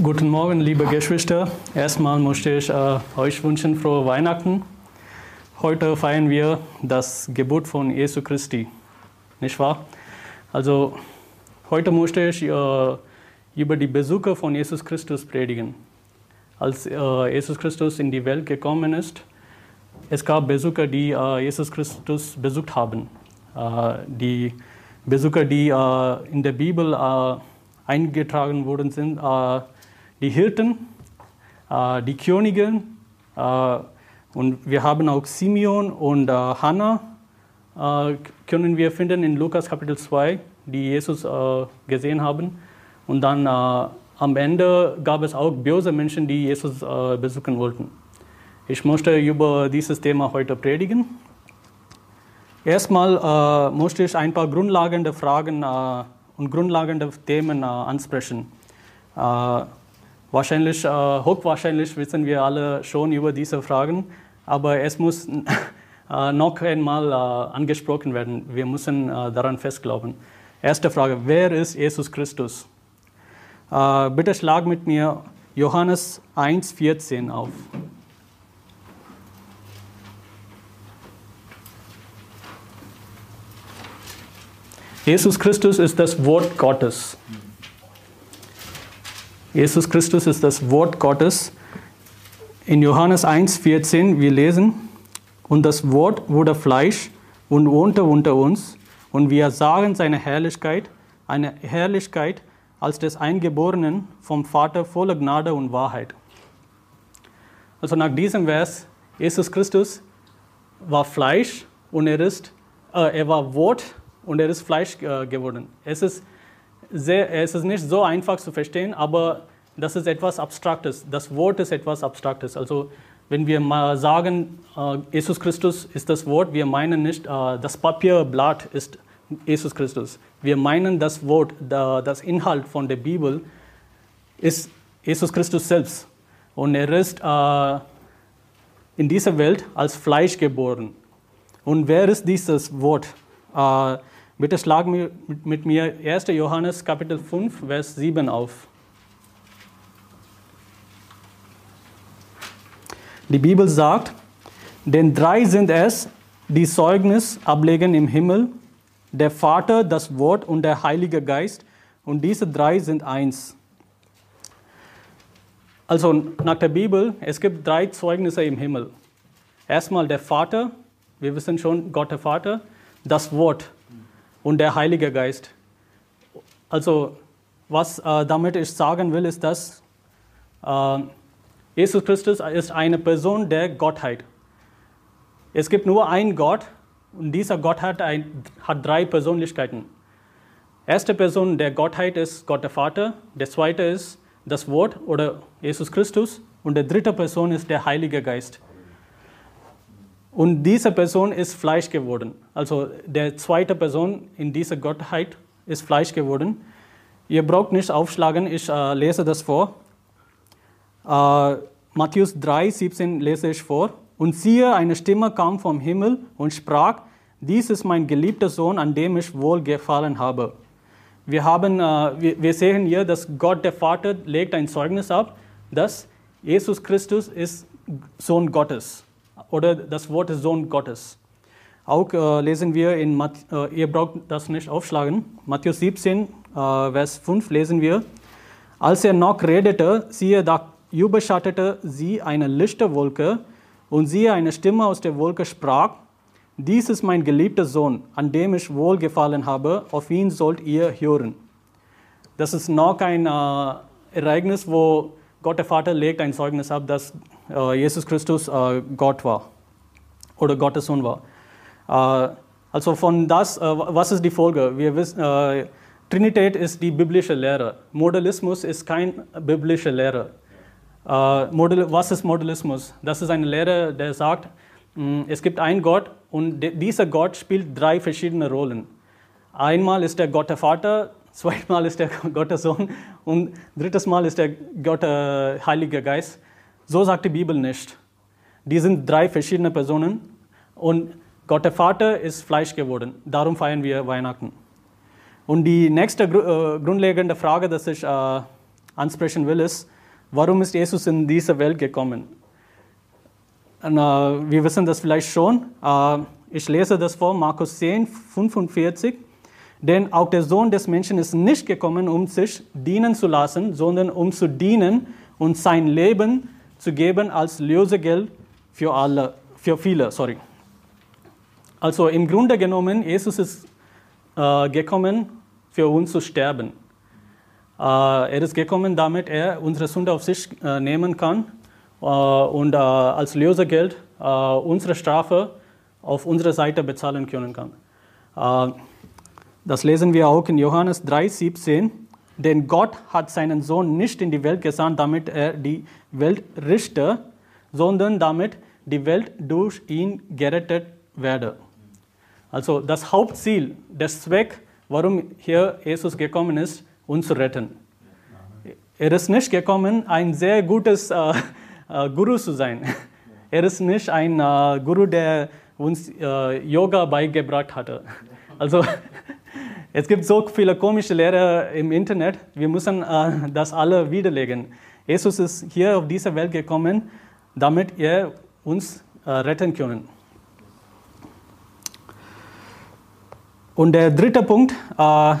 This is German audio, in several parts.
Guten Morgen, liebe Geschwister. Erstmal möchte ich äh, euch wünschen frohe Weihnachten. Heute feiern wir das Geburt von Jesu Christi, nicht wahr? Also heute möchte ich äh, über die Besucher von Jesus Christus predigen. Als äh, Jesus Christus in die Welt gekommen ist, es gab Besucher, die äh, Jesus Christus besucht haben. Äh, die Besucher, die äh, in der Bibel eingetragen worden sind, die Hirten, äh, die Königin äh, und wir haben auch Simeon und äh, Hannah können wir finden in Lukas Kapitel 2, die Jesus gesehen haben. Und dann am Ende gab es auch böse Menschen, die Jesus besuchen wollten. Ich möchte über dieses Thema heute predigen. Erstmal möchte ich ein paar grundlegende Fragen und grundlegende Themen ansprechen. Wahrscheinlich, äh, hochwahrscheinlich wissen wir alle schon über diese Fragen, aber es muss äh, noch einmal äh, angesprochen werden. Wir müssen äh, daran festglauben. Erste Frage, wer ist Jesus Christus? Äh, bitte schlag mit mir Johannes 1,14 auf. Jesus Christus ist das Wort Gottes. Jesus Christus ist das Wort Gottes. In Johannes 1,14 wir lesen, und das Wort wurde Fleisch und wohnte unter uns, und wir sahen seine Herrlichkeit, eine Herrlichkeit als des Eingeborenen vom Vater voller Gnade und Wahrheit. Also nach diesem Vers, Jesus Christus war Fleisch und er ist, äh, er war Wort und er ist Fleisch äh, geworden. Es ist sehr, es ist nicht so einfach zu verstehen, aber das ist etwas Abstraktes. Das Wort ist etwas Abstraktes. Also wenn wir mal sagen, äh, Jesus Christus ist das Wort, wir meinen nicht, äh, das Papierblatt ist Jesus Christus. Wir meinen das Wort, das Inhalt von der Bibel ist Jesus Christus selbst. Und er ist äh, in dieser Welt als Fleisch geboren. Und wer ist dieses Wort? Bitte schlag mit mir 1. Johannes Kapitel 5, Vers 7 auf. Die Bibel sagt, denn drei sind es, die Zeugnis ablegen im Himmel, der Vater, das Wort und der Heilige Geist, und diese drei sind eins. Also nach der Bibel, es gibt drei Zeugnisse im Himmel. Erstmal der Vater, wir wissen schon, Gott der Vater, das Wort, und der Heilige Geist. Also, was äh, damit ich sagen will, ist, dass äh, Jesus Christus ist eine Person der Gottheit. Es gibt nur einen Gott und dieser Gott hat, ein, hat drei Persönlichkeiten. Erste Person der Gottheit ist Gott der Vater, der zweite ist das Wort oder Jesus Christus und der dritte Person ist der Heilige Geist. Und diese Person ist Fleisch geworden. Also der zweite Person in dieser Gottheit ist Fleisch geworden. Ihr braucht nicht aufschlagen, ich äh, lese das vor. Äh, Matthäus 3, 17 lese ich vor. Und siehe, eine Stimme kam vom Himmel und sprach, dies ist mein geliebter Sohn, an dem ich wohlgefallen habe. Wir, haben, äh, wir, wir sehen hier, dass Gott der Vater legt ein Zeugnis ab, dass Jesus Christus ist Sohn Gottes oder das Wort des Sohn Gottes. Auch äh, lesen wir in, Mat äh, ihr braucht das nicht aufschlagen, Matthäus 17, äh, Vers 5 lesen wir, als er noch redete, siehe, da überschattete sie eine lichte Wolke und siehe, eine Stimme aus der Wolke sprach, dies ist mein geliebter Sohn, an dem ich wohlgefallen habe, auf ihn sollt ihr hören. Das ist noch ein äh, Ereignis, wo Gott der Vater legt ein Zeugnis ab, dass Jesus Christus äh, Gott war oder Gottes Sohn war. Äh, also von das, was ist die Folge? Wir wissen, Trinität ist die biblische Lehre. Modellismus ist kein biblische Lehre. was ist Modellismus? Das ist eine Lehre, der sagt, hm, es gibt einen Gott und dieser Gott spielt drei verschiedene Rollen. Einmal ist der Gott der Vater, zweimal ist der Gott der Sohn und drittes Mal ist der Gott der Heilige Geist. So sagt die Bibel nicht. Die sind drei verschiedene Personen und Gott der Vater ist Fleisch geworden. Darum feiern wir Weihnachten. Und die nächste äh, grundlegende Frage, die ich äh, ansprechen will, ist, warum ist Jesus in diese Welt gekommen? Und, äh, wir wissen das vielleicht schon. Äh, ich lese das vor, Markus 10, 45. Denn auch der Sohn des Menschen ist nicht gekommen, um sich dienen zu lassen, sondern um zu dienen und sein Leben zu geben als Lösegeld für alle, für viele. Sorry. Also im Grunde genommen, Jesus ist äh, gekommen, für uns zu sterben. Äh, er ist gekommen, damit er unsere Sünde auf sich äh, nehmen kann äh, und äh, als Lösegeld äh, unsere Strafe auf unserer Seite bezahlen können kann. Das lesen wir auch in Johannes 3, 17. Denn Gott hat seinen Sohn nicht in die Welt gesandt, damit er die Welt richte, sondern damit die Welt durch ihn gerettet werde. Also das Hauptziel, der Zweck, warum hier Jesus gekommen ist, uns zu retten. Er ist nicht gekommen, ein sehr gutes äh, äh, Guru zu sein. Er ist nicht ein äh, Guru, der uns äh, Yoga beigebracht hatte. Also es gibt so viele komische Lehrer im Internet, wir müssen äh, das alle widerlegen. Jesus ist hier auf diese Welt gekommen, damit er uns äh, retten kann. Und der dritte Punkt äh,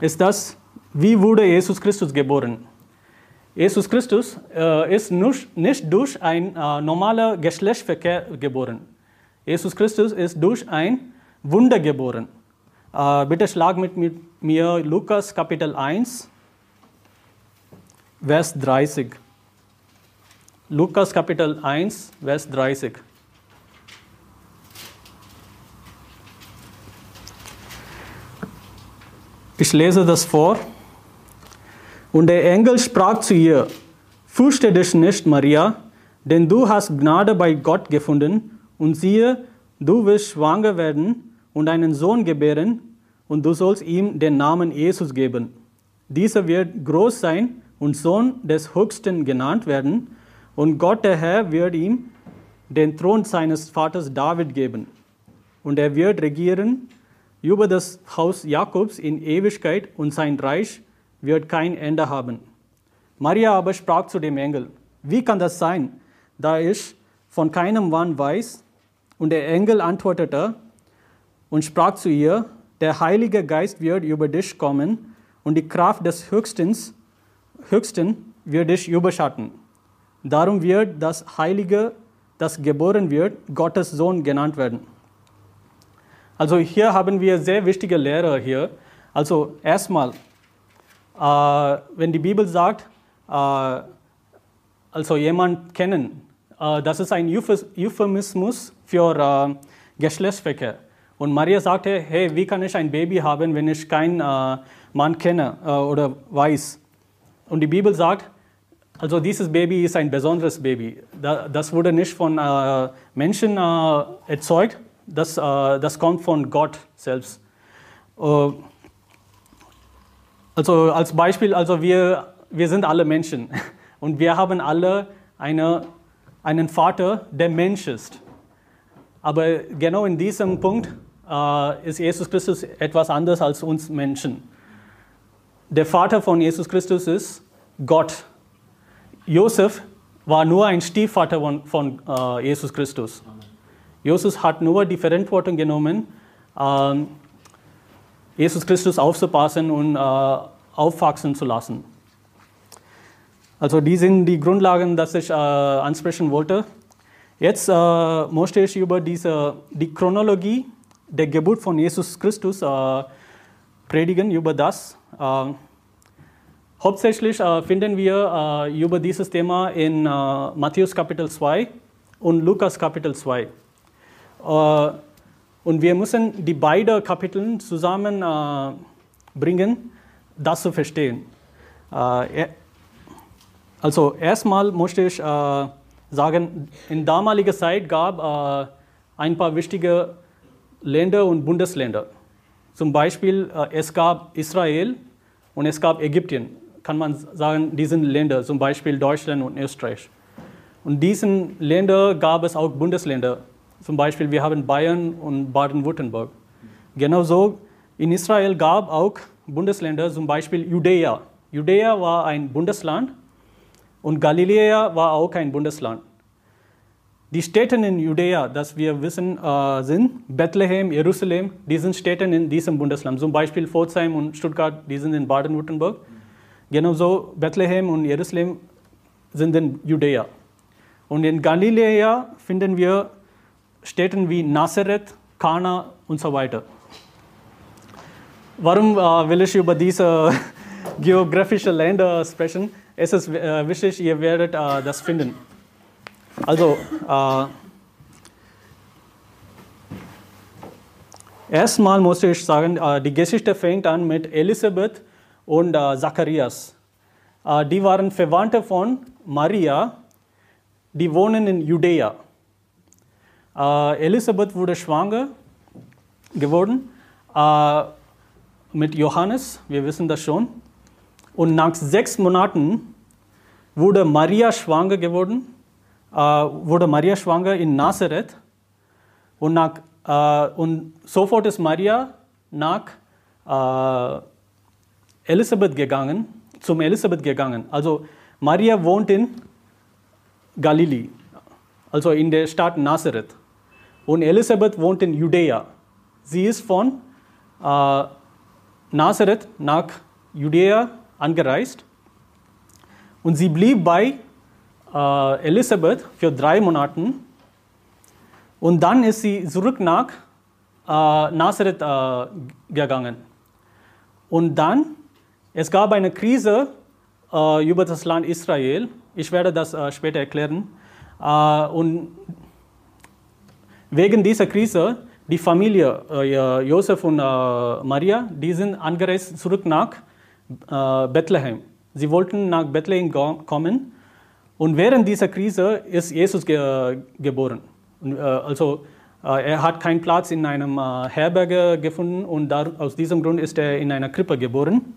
ist das, wie wurde Jesus Christus geboren? Jesus Christus äh, ist nicht durch ein äh, normaler Geschlechtsverkehr geboren. Jesus Christus ist durch ein Wunder geboren. Äh, bitte schlag mit, mit mir Lukas Kapitel 1, Vers 30. Lukas Kapitel 1, Vers 30. Ich lese das vor. Und der Engel sprach zu ihr, Fürchte dich nicht, Maria, denn du hast Gnade bei Gott gefunden, und siehe, du wirst schwanger werden und einen Sohn gebären, und du sollst ihm den Namen Jesus geben. Dieser wird groß sein und Sohn des Höchsten genannt werden, und Gott der Herr wird ihm den Thron seines Vaters David geben. Und er wird regieren über das Haus Jakobs in Ewigkeit, und sein Reich wird kein Ende haben. Maria aber sprach zu dem Engel, wie kann das sein, da ich von keinem Mann weiß? Und der Engel antwortete, und sprach zu ihr, der Heilige Geist wird über dich kommen und die Kraft des Höchsten, Höchsten wird dich überschatten. Darum wird das Heilige, das geboren wird, Gottes Sohn genannt werden. Also hier haben wir sehr wichtige Lehrer hier. Also erstmal, äh, wenn die Bibel sagt, äh, also jemand kennen, äh, das ist ein Euphemismus für äh, Geschlechtsverkehr. Und Maria sagte, hey, wie kann ich ein Baby haben, wenn ich keinen äh, Mann kenne äh, oder weiß? Und die Bibel sagt, also dieses Baby ist ein besonderes Baby. Das wurde nicht von äh, Menschen äh, erzeugt, das, äh, das kommt von Gott selbst. Also als Beispiel, also wir, wir sind alle Menschen und wir haben alle eine, einen Vater, der Mensch ist. Aber genau in diesem Punkt ist Jesus Christus etwas anderes als uns Menschen. Der Vater von Jesus Christus ist Gott. Josef war nur ein Stiefvater von, von äh, Jesus Christus. Jesus hat nur die Verantwortung genommen, äh, Jesus Christus aufzupassen und äh, aufwachsen zu lassen. Also die sind die Grundlagen, die ich äh, ansprechen wollte. Jetzt äh, möchte ich über diese, die Chronologie der Geburt von Jesus Christus äh, predigen, über das. Äh, hauptsächlich äh, finden wir äh, über dieses Thema in äh, Matthäus Kapitel 2 und Lukas Kapitel 2. Äh, und wir müssen die beiden Kapitel zusammenbringen, das zu verstehen. also erstmal möchte ich sagen, in damaliger Zeit gab äh, ein paar wichtige Länder und Bundesländer. Zum Beispiel, äh, es gab Israel und es gab Ägypten. Kann man sagen, diese Länder, zum Beispiel Deutschland und Österreich. Und diesen Ländern gab es auch Bundesländer. Zum Beispiel, wir haben Bayern und Baden-Württemberg. Genauso in Israel gab es auch Bundesländer, zum Beispiel Judäa. Judäa war ein Bundesland und Galiläa war auch ein Bundesland. Die Städte in Judäa, das wir wissen, äh, sind Bethlehem, Jerusalem, die sind Städte in diesem Bundesland. Zum Beispiel Pforzheim und Stuttgart, die sind in Baden-Württemberg. Genauso Bethlehem und Jerusalem sind in Judäa. Und in Galiläa finden wir Städte wie Nazareth, Kana und so weiter. Warum äh, will ich über diese geografische Länder sprechen? Es ist äh, wichtig, ihr werdet äh, das finden. Also, äh, erstmal muss ich sagen, äh, die Geschichte fängt an mit Elisabeth und äh, Zacharias. Äh, die waren Verwandte von Maria, die wohnen in Judäa. Äh, Elisabeth wurde schwanger geworden äh, mit Johannes, wir wissen das schon. Und nach sechs Monaten wurde Maria schwanger geworden äh, wurde Maria schwanger in Nazareth und, nach, äh, und sofort ist Maria nach Elisabeth gegangen, zum Elisabeth gegangen. Also Maria wohnt in Galilee, also in der Stadt Nazareth. Und Elisabeth wohnt in Judäa. Sie ist von äh, Nazareth nach Judäa angereist und sie blieb bei äh, Elisabeth für drei Monate und dann ist sie zurück nach äh, Nazareth äh, gegangen. Und dann, es gab eine Krise äh, über das Land Israel. Ich werde das äh, später erklären. Äh, und wegen dieser Krise, die Familie äh, Josef und Maria, die sind angereist zurück nach Bethlehem. Sie wollten nach Bethlehem kommen und während dieser Krise ist Jesus ge geboren. Und, äh, also äh, er hat keinen Platz in einem äh, Herberge gefunden und aus diesem Grund ist er in einer Krippe geboren.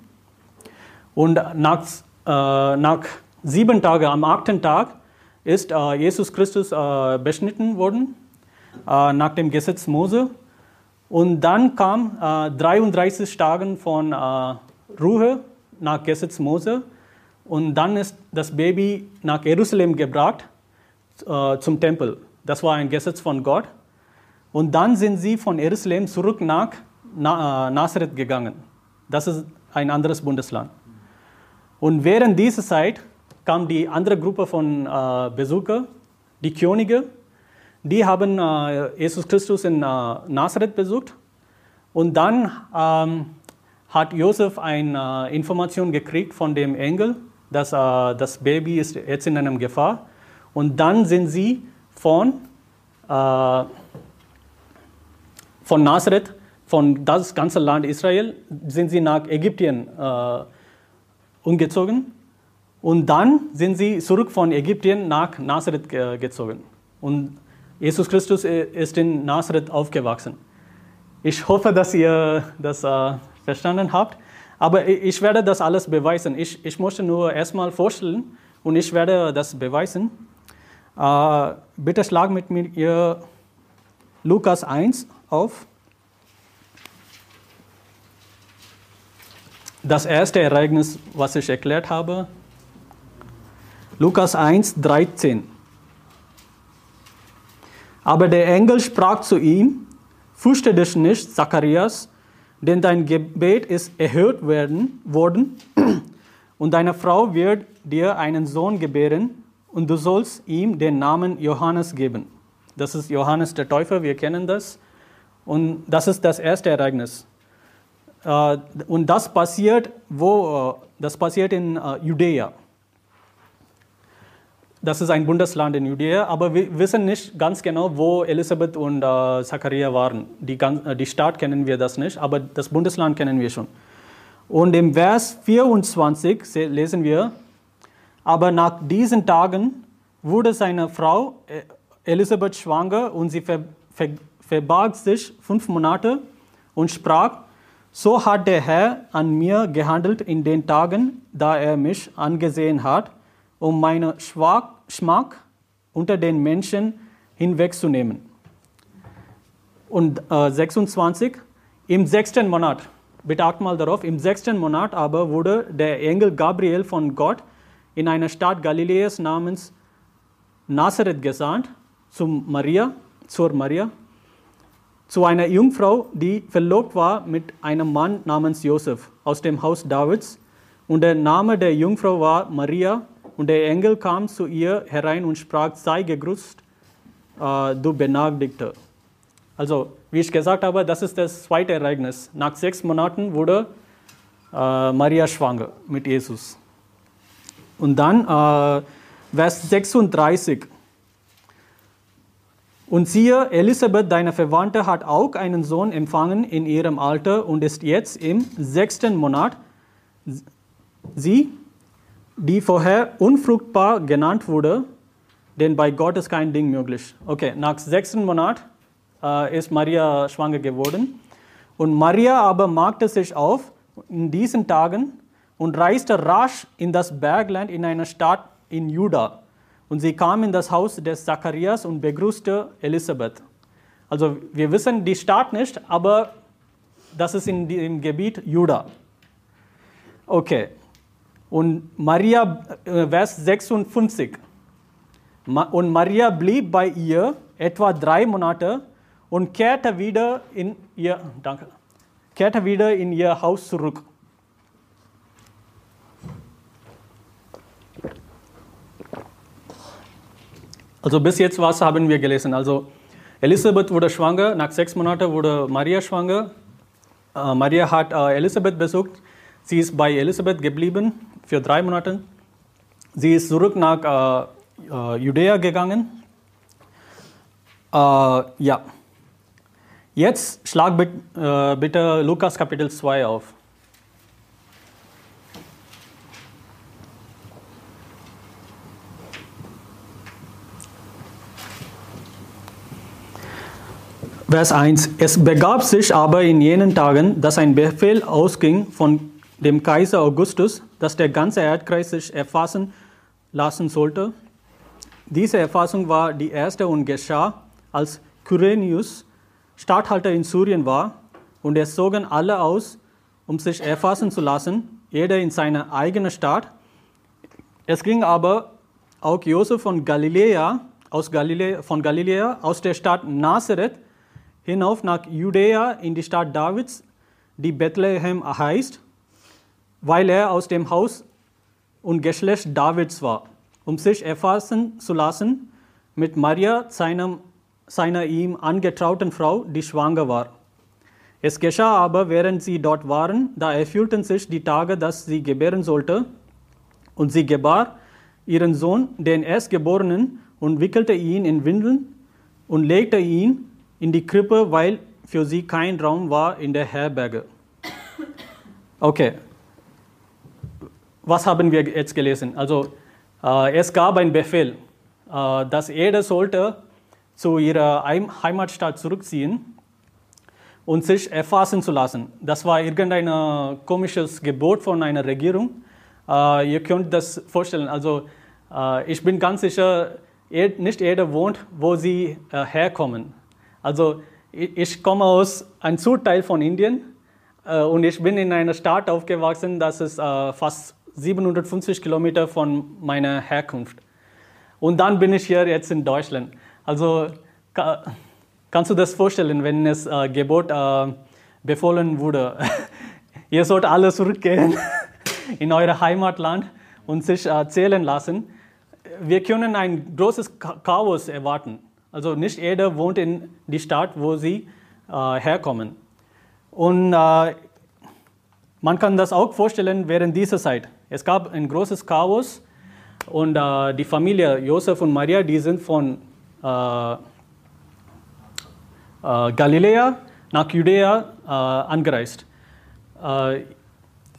Und nach, äh, nach sieben Tagen, am achten Tag, ist äh, Jesus Christus äh, beschnitten worden nach dem Gesetz Mose. Und dann kam 33 Tage von Ruhe nach Gesetz Mose. Und dann ist das Baby nach Jerusalem gebracht äh, zum Tempel. Das war ein Gesetz von Gott. Und dann sind sie von Jerusalem zurück nach Na äh, Nazareth gegangen. Das ist ein anderes Bundesland. Und während dieser Zeit kam die andere Gruppe von äh, Besuchern, die Könige, die haben äh, Jesus Christus in äh, Nazareth besucht. Und dann ähm, hat Josef eine äh, Information gekriegt von dem Engel, dass äh, das Baby ist jetzt in einer Gefahr. Und dann sind sie von, äh, von Nazareth, von das ganze Land Israel, sind sie nach Ägypten äh, umgezogen. Und dann sind sie zurück von Ägypten nach Nazareth ge gezogen. Und Jesus Christus ist in Nazareth aufgewachsen. Ich hoffe, dass ihr das äh, verstanden habt. Aber ich werde das alles beweisen. Ich, ich möchte nur erstmal vorstellen und ich werde das beweisen. Äh, bitte schlag mit mir Lukas 1 auf. Das erste Ereignis, was ich erklärt habe. Lukas 1, 13. Aber der Engel sprach zu ihm, fürchte dich nicht, Zacharias, denn dein Gebet ist erhört werden, worden und deine Frau wird dir einen Sohn gebären und du sollst ihm den Namen Johannes geben. Das ist Johannes der Täufer, wir kennen das. Und das ist das erste Ereignis. Äh, und das passiert, wo, äh, das passiert in äh, Judäa das ist ein Bundesland in Judäa, aber wir wissen nicht ganz genau, wo Elisabeth und äh, Zachariah waren. Die, die Stadt kennen wir das nicht, aber das Bundesland kennen wir schon. Und im Vers 24 lesen wir, aber nach diesen Tagen wurde seine Frau Elisabeth schwanger und sie ver, ver, verbarg sich fünf Monate und sprach, so hat der Herr an mir gehandelt in den Tagen, da er mich angesehen hat, um meine Schwach Geschmack unter den Menschen hinwegzunehmen. Und äh, 26, im sechsten Monat, bitte acht mal darauf, im sechsten Monat aber wurde der Engel Gabriel von Gott in einer Stadt Galiläas namens Nazareth gesandt, zum Maria, zur Maria, zu einer Jungfrau, die verlobt war mit einem Mann namens Josef aus dem Haus Davids. Und der Name der Jungfrau war Maria. Und der Engel kam zu ihr herein und sprach, sei gegrüßt, äh, du Benagdigte. Also, wie ich gesagt habe, das ist das zweite Ereignis. Nach sechs Monaten wurde äh, Maria schwanger mit Jesus. Und dann äh, Vers 36. Und siehe, Elisabeth, deine Verwandte, hat auch einen Sohn empfangen in ihrem Alter und ist jetzt im sechsten Monat. Sie, die vorher unfruchtbar genannt wurde, denn bei Gott ist kein Ding möglich. Okay, nach sechsten Monat äh, ist Maria schwanger geworden. Und Maria aber machte sich auf in diesen Tagen und reiste rasch in das Bergland in eine Stadt in Juda und sie kam in das Haus des Zacharias und begrüßte Elisabeth. Also wir wissen die Stadt nicht, aber das ist in dem Gebiet Juda. Okay. Und Maria, äh, Vers 56. Und Maria blieb bei ihr etwa drei Monate und kehrte wieder in ihr, danke, kehrte wieder in ihr Haus zurück. Also bis jetzt was haben wir gelesen? Also Elisabeth wurde schwanger, nach sechs Monaten wurde Maria schwanger. Äh, Maria hat äh, Elisabeth besucht. Sie ist bei Elisabeth geblieben für drei Monate. Sie ist zurück nach äh, Judäa gegangen. Ja. Jetzt schlag bitte Lukas Kapitel 2 auf. Vers 1. Es begab sich aber in jenen Tagen, dass ein Befehl ausging von dem Kaiser Augustus, dass der ganze Erdkreis sich erfassen lassen sollte. Diese Erfassung war die erste und geschah, als Kyrenius Statthalter in Syrien war, und es zogen alle aus, um sich erfassen zu lassen, jeder in seine eigene Stadt. Es ging aber auch Josef von Galiläa, aus Galiläa, von Galiläa aus der Stadt Nazareth hinauf nach Judäa in die Stadt Davids, die Bethlehem heißt, weil er aus dem Haus und Geschlecht Davids war, um sich erfassen zu lassen mit Maria, seinem, seiner ihm angetrauten Frau, die schwanger war. Es geschah aber, während sie dort waren, da erfüllten sich die Tage, dass sie gebären sollte, und sie gebar ihren Sohn, den Erstgeborenen, und wickelte ihn in Windeln und legte ihn in die Krippe, weil für sie kein Raum war in der Herberge. Okay, was haben wir jetzt gelesen? Also äh, es gab einen Befehl, äh, dass jeder sollte zu ihrer Heimatstadt zurückziehen und sich erfassen zu lassen. Das war irgendein komisches Gebot von einer Regierung. Äh, ihr könnt das vorstellen. Also äh, ich bin ganz sicher, nicht jeder wohnt, wo sie äh, herkommen. Also ich komme aus einem Südteil von Indien äh, und ich bin in einer Stadt aufgewachsen, das ist äh, fast 750 Kilometer von meiner Herkunft. Und dann bin ich hier jetzt in Deutschland. Also kannst du das vorstellen, wenn es äh, Gebot äh, befohlen wurde, ihr sollt alle zurückgehen in euer Heimatland und sich äh, zählen lassen. Wir können ein großes Chaos erwarten. Also nicht jeder wohnt in die Stadt, wo sie äh, herkommen. Und äh, man kann das auch vorstellen während dieser Zeit. Es gab ein großes Chaos und äh, die Familie Josef und Maria, die sind von äh, äh, Galiläa nach Judäa äh, angereist.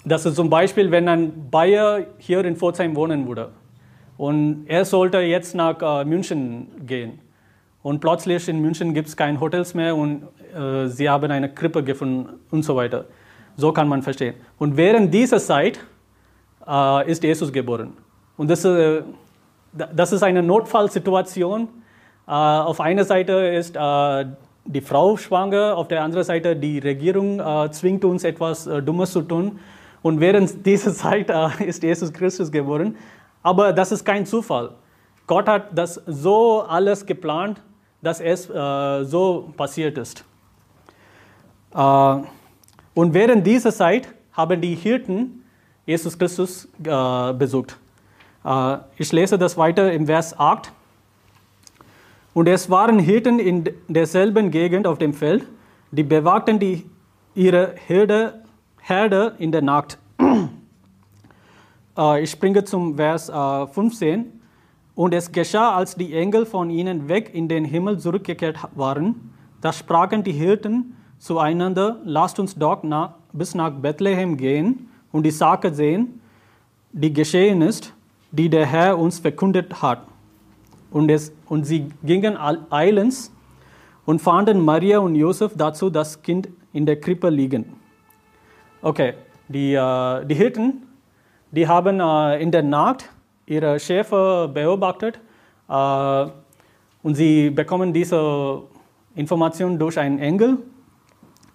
das ist zum Beispiel, wenn ein Bayer hier in Pforzheim wohnen würde und er sollte jetzt nach München gehen und plötzlich in München gibt es keine Hotels mehr und äh, sie haben eine Krippe gefunden und so weiter. So kann man verstehen. Und während dieser Zeit äh, ist Jesus geboren. Und das, äh, das ist eine Notfallsituation. Äh, auf einer Seite ist äh, die Frau schwanger, auf der anderen Seite die Regierung äh, zwingt uns etwas Dummes zu tun. Und während dieser Zeit ist Jesus Christus geboren. Aber das ist kein Zufall. Gott hat das so alles geplant, dass es äh, so passiert ist. Äh, und während dieser Zeit haben die Hirten Jesus Christus äh, besucht. Äh, ich lese das weiter im Vers 8. Und es waren Hirten in derselben Gegend auf dem Feld, die bewagten die, ihre Herde, Herde in der Nacht. Äh, ich springe zum Vers 15. Und es geschah, als die Engel von ihnen weg in den Himmel zurückgekehrt waren, da sprachen die Hirten zueinander, lasst uns doch nach, bis nach Bethlehem gehen und die Sache sehen, die geschehen ist, die der Herr uns verkündet hat. Und, es, und sie gingen eilends und fanden Maria und Josef dazu das Kind in der Krippe liegen. Okay, die, äh, die Hirten, die haben äh, in der Nacht ihre Schäfer beobachtet äh, und sie bekommen diese Information durch einen Engel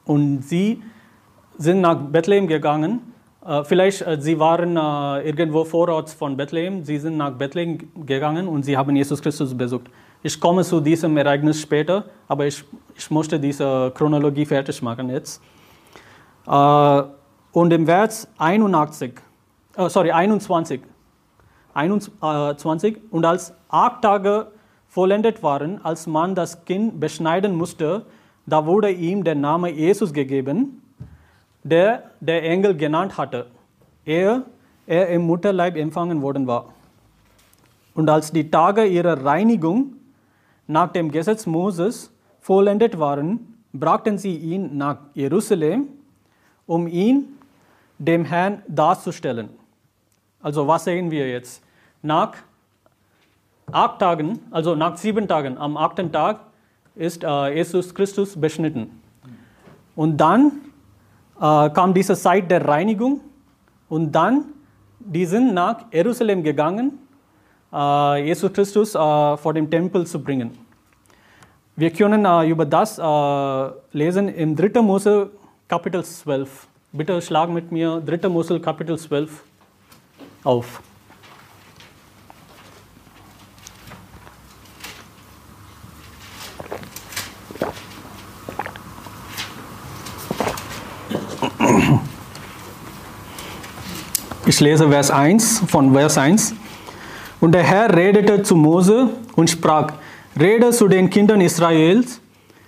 und sie sind nach Bethlehem gegangen äh, vielleicht, äh, Sie waren irgendwo vororts von Bethlehem, Sie sind nach Bethlehem gegangen und Sie haben Jesus Christus besucht. Ich komme zu diesem Ereignis später, aber ich, ich möchte diese Chronologie fertig machen jetzt. Und im Vers 81, sorry, 21, 21, und als acht Tage vollendet waren, als man das Kind beschneiden musste, da wurde ihm der Name Jesus gegeben, der der Engel genannt hatte, ehe er im Mutterleib empfangen worden war. Und als die Tage ihrer Reinigung nach dem Gesetz Moses vollendet waren, brachten sie ihn nach Jerusalem, um ihn dem Herrn darzustellen. Also was sehen wir jetzt? Nach acht Tagen, also nach sieben Tagen, am achten Tag ist äh, Jesus Christus beschnitten. Und dann äh, kam diese Zeit der Reinigung und dann, die sind nach Jerusalem gegangen, äh, Jesus Christus äh, vor dem Tempel zu bringen. Wir können äh, über das äh, lesen im 3. Mose Kapitel 12. Bitte schlag mit mir 3. Mose Kapitel 12 auf. Ich lese Vers 1 von Vers 1. Und der Herr redete zu Mose und sprach, rede zu den Kindern Israels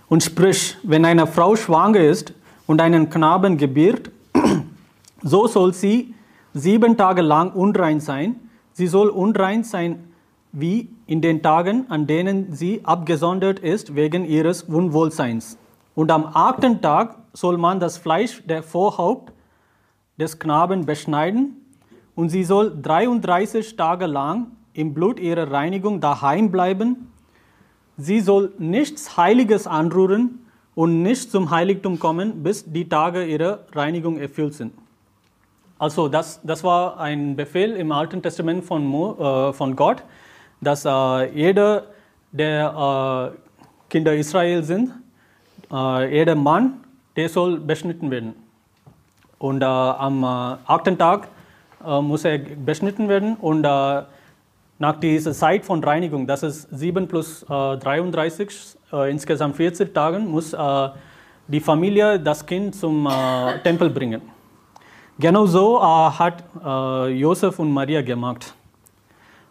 und sprich, wenn eine Frau schwanger ist und einen Knaben gebiert, so soll sie sieben Tage lang unrein sein. Sie soll unrein sein wie in den Tagen, an denen sie abgesondert ist wegen ihres Unwohlseins. Und am achten Tag soll man das Fleisch der Vorhaupt des Knaben beschneiden und sie soll 33 Tage lang im Blut ihrer Reinigung daheim bleiben. Sie soll nichts Heiliges anrühren und nicht zum Heiligtum kommen, bis die Tage ihrer Reinigung erfüllt sind. Also das, das war ein Befehl im Alten Testament von, Mo, äh, von Gott, dass äh, jeder, der äh, Kinder Israel sind, äh, jeder Mann, der soll beschnitten werden. Und äh, am äh, achten Tag muss er beschnitten werden und nach dieser Zeit von Reinigung, das ist 7 plus äh, 33, äh, insgesamt 40 Tagen, muss die Familie das Kind zum Tempel bringen. Genau so hat Josef und Maria gemacht.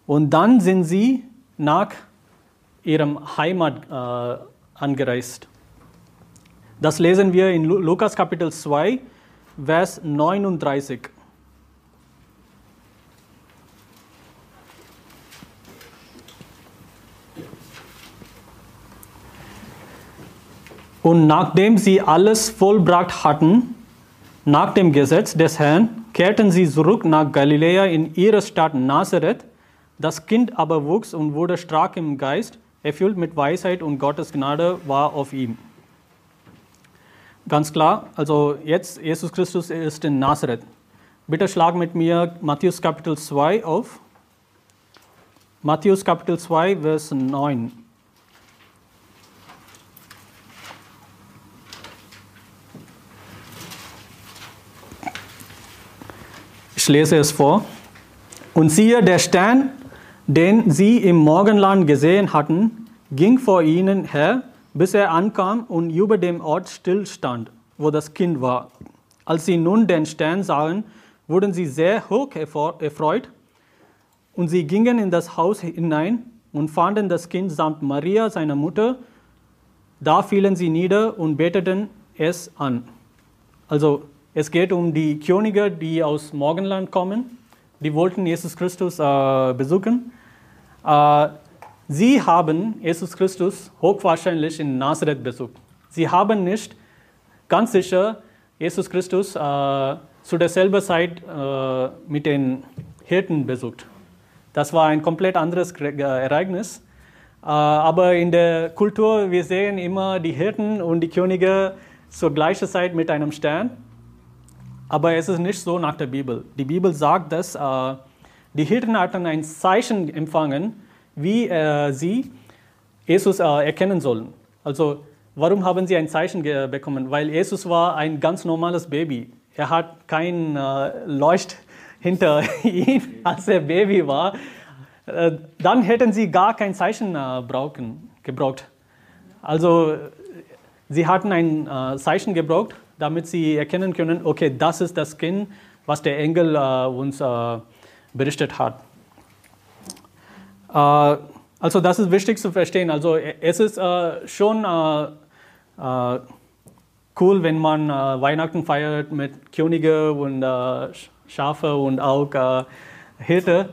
Und dann sind sie nach ihrem Heimat angereist. Das lesen wir in Lukas Kapitel 2, Vers 39. Und nachdem sie alles vollbracht hatten, nach dem Gesetz des Herrn, kehrten sie zurück nach Galiläa in ihre Stadt Nazareth. Das Kind aber wuchs und wurde stark im Geist, erfüllt mit Weisheit und Gottes Gnade war auf ihm. Ganz klar, also jetzt Jesus Christus ist in Nazareth. Bitte schlag mit mir Matthäus Kapitel 2 auf. Matthäus Kapitel 2, Vers 9. Ich lese es vor. Und siehe, der Stern, den sie im Morgenland gesehen hatten, ging vor ihnen her, bis er ankam und über dem Ort stillstand, wo das Kind war. Als sie nun den Stern sahen, wurden sie sehr hoch erfreut und sie gingen in das Haus hinein und fanden das Kind samt Maria, seiner Mutter. Da fielen sie nieder und beteten es an. Also es geht um die Könige, die aus Morgenland kommen. Die wollten Jesus Christus äh, besuchen. Äh, sie haben Jesus Christus hochwahrscheinlich in Nazareth besucht. Sie haben nicht ganz sicher Jesus Christus äh, zu derselben Zeit äh, mit den Hirten besucht. Das war ein komplett anderes Ereignis. Äh, aber in der Kultur, wir sehen immer die Hirten und die Könige zur gleichen Zeit mit einem Stern. Aber es ist nicht so nach der Bibel. Die Bibel sagt, dass äh, die Hirten hatten ein Zeichen empfangen, wie äh, sie Jesus äh, erkennen sollen. Also warum haben sie ein Zeichen bekommen? Weil Jesus war ein ganz normales Baby. Er hat kein äh, Leucht hinter ihm, als er Baby war. Äh, dann hätten sie gar kein Zeichen äh, brauchen, gebraucht. Also sie hatten ein Zeichen gebraucht, damit sie erkennen können, okay, das ist das Kind, was der Engel äh, uns äh, berichtet hat. also das ist wichtig zu verstehen. Also es ist schon cool, wenn man äh, Weihnachten feiert mit Könige und äh, Schafe und auch äh, Hirte.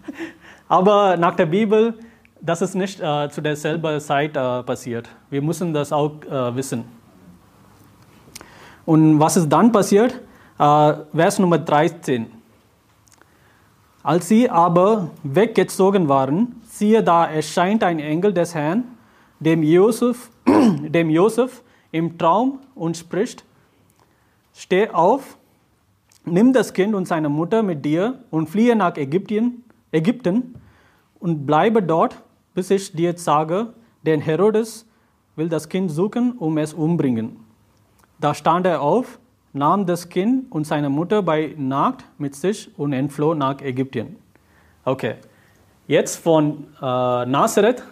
Aber nach der Bibel, das ist nicht äh, zu derselben Zeit äh, passiert. Wir müssen das auch äh, wissen. Und was ist dann passiert? Äh, Vers Nummer 13. Als sie aber weggezogen waren, siehe, da erscheint ein Engel des Herrn, dem Josef, dem Josef im Traum und spricht, steh auf, nimm das Kind und seine Mutter mit dir und fliehe nach Ägypten, Ägypten und bleibe dort, bis ich dir sage, denn Herodes will das Kind suchen, um es umbringen. Da stand er auf, nahm das Kind und seine Mutter bei Nacht mit sich und entfloh nach Ägypten. Okay, jetzt von äh, Nazareth,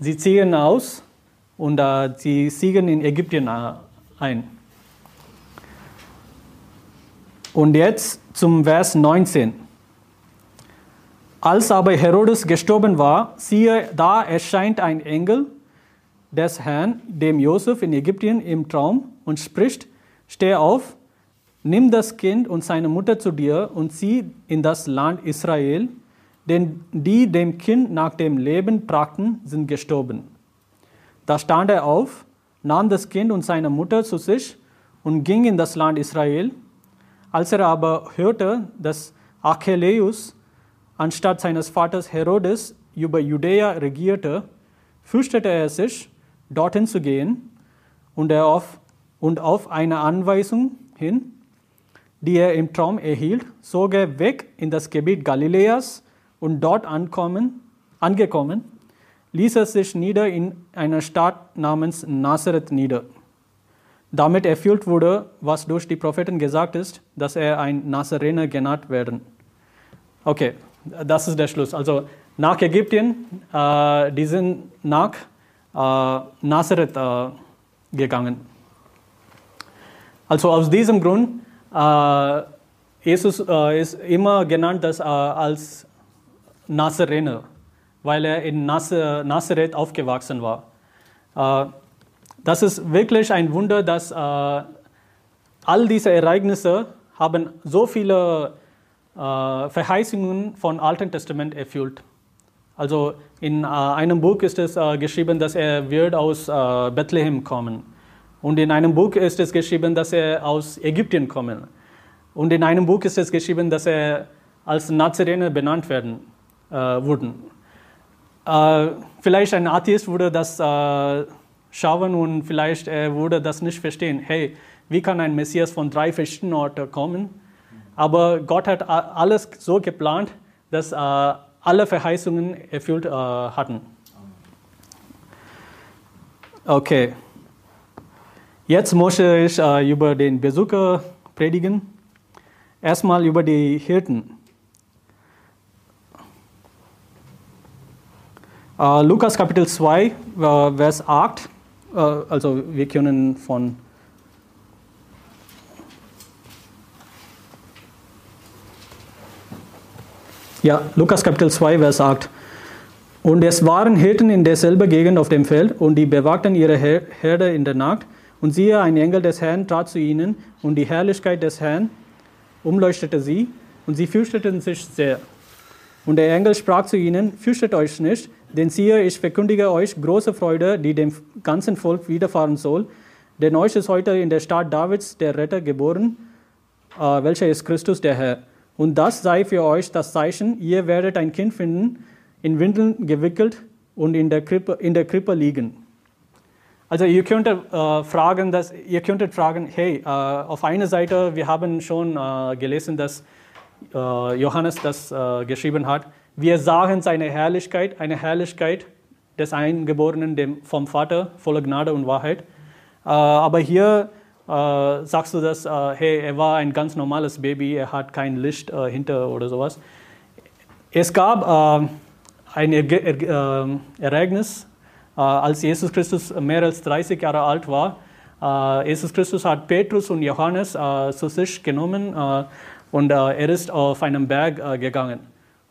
sie ziehen aus und äh, sie siegen in Ägypten äh, ein. Und jetzt zum Vers 19. Als aber Herodes gestorben war, siehe, da erscheint ein Engel des Herrn, dem Josef in Ägypten im Traum und spricht, steh auf, nimm das Kind und seine Mutter zu dir und zieh in das Land Israel, denn die dem Kind nach dem Leben tragten, sind gestorben. Da stand er auf, nahm das Kind und seine Mutter zu sich und ging in das Land Israel. Als er aber hörte, dass Archelaeus anstatt seines Vaters Herodes über Judäa regierte, fürchtete er sich, dorthin zu gehen und, er auf, und auf eine Anweisung hin, die er im Traum erhielt, zog er weg in das Gebiet Galiläas und dort ankommen, angekommen, ließ er sich nieder in einer Stadt namens Nazareth nieder. Damit erfüllt wurde, was durch die Propheten gesagt ist, dass er ein Nazarener genannt werden. Okay, das ist der Schluss. Also nach Ägypten, äh, die sind nach äh, Nazareth äh, gegangen. Also aus diesem Grund, äh, Jesus äh, ist immer genannt als, äh, als Nazarener weil er in Nazareth aufgewachsen war. Äh, das ist wirklich ein Wunder, dass äh, all diese Ereignisse haben so viele äh, Verheißungen von Alten Testament erfüllt. Also in einem Buch ist es geschrieben, dass er wird aus Bethlehem kommen. Und in einem Buch ist es geschrieben, dass er aus Ägypten kommen. Und in einem Buch ist es geschrieben, dass er als Nazarener benannt werden äh, wurden. Äh, vielleicht ein Atheist würde das äh, schauen und vielleicht er würde das nicht verstehen. Hey, wie kann ein Messias von drei verschiedenen Orten kommen? Aber Gott hat alles so geplant, dass äh, alle Verheißungen erfüllt äh, hatten. Okay. Jetzt möchte ich äh, über den Besucher predigen. Erstmal über die Hirten. Äh, Lukas Kapitel 2, äh, Vers 8. Äh, also wir können von Ja, Lukas Kapitel 2, Vers 8. Und es waren Hirten in derselben Gegend auf dem Feld, und die bewagten ihre Herde in der Nacht. Und siehe, ein Engel des Herrn trat zu ihnen, und die Herrlichkeit des Herrn umleuchtete sie, und sie fürchteten sich sehr. Und der Engel sprach zu ihnen, fürchtet euch nicht, denn siehe, ich verkündige euch große Freude, die dem ganzen Volk widerfahren soll. Denn euch ist heute in der Stadt Davids der Retter geboren, äh, welcher ist Christus der Herr. Und das sei für euch das Zeichen, ihr werdet ein Kind finden, in Windeln gewickelt und in der Krippe, in der Krippe liegen. Also ihr könntet, äh, fragen, dass, ihr könntet fragen, hey, äh, auf einer Seite, wir haben schon äh, gelesen, dass äh, Johannes das äh, geschrieben hat, wir sahen seine Herrlichkeit, eine Herrlichkeit des Eingeborenen dem, vom Vater, voller Gnade und Wahrheit. Äh, aber hier sagst du, dass, hey, er war ein ganz normales Baby, er hat kein Licht hinter oder sowas. Es gab ein Ereignis, als Jesus Christus mehr als 30 Jahre alt war. Jesus Christus hat Petrus und Johannes zu sich genommen und er ist auf einen Berg gegangen.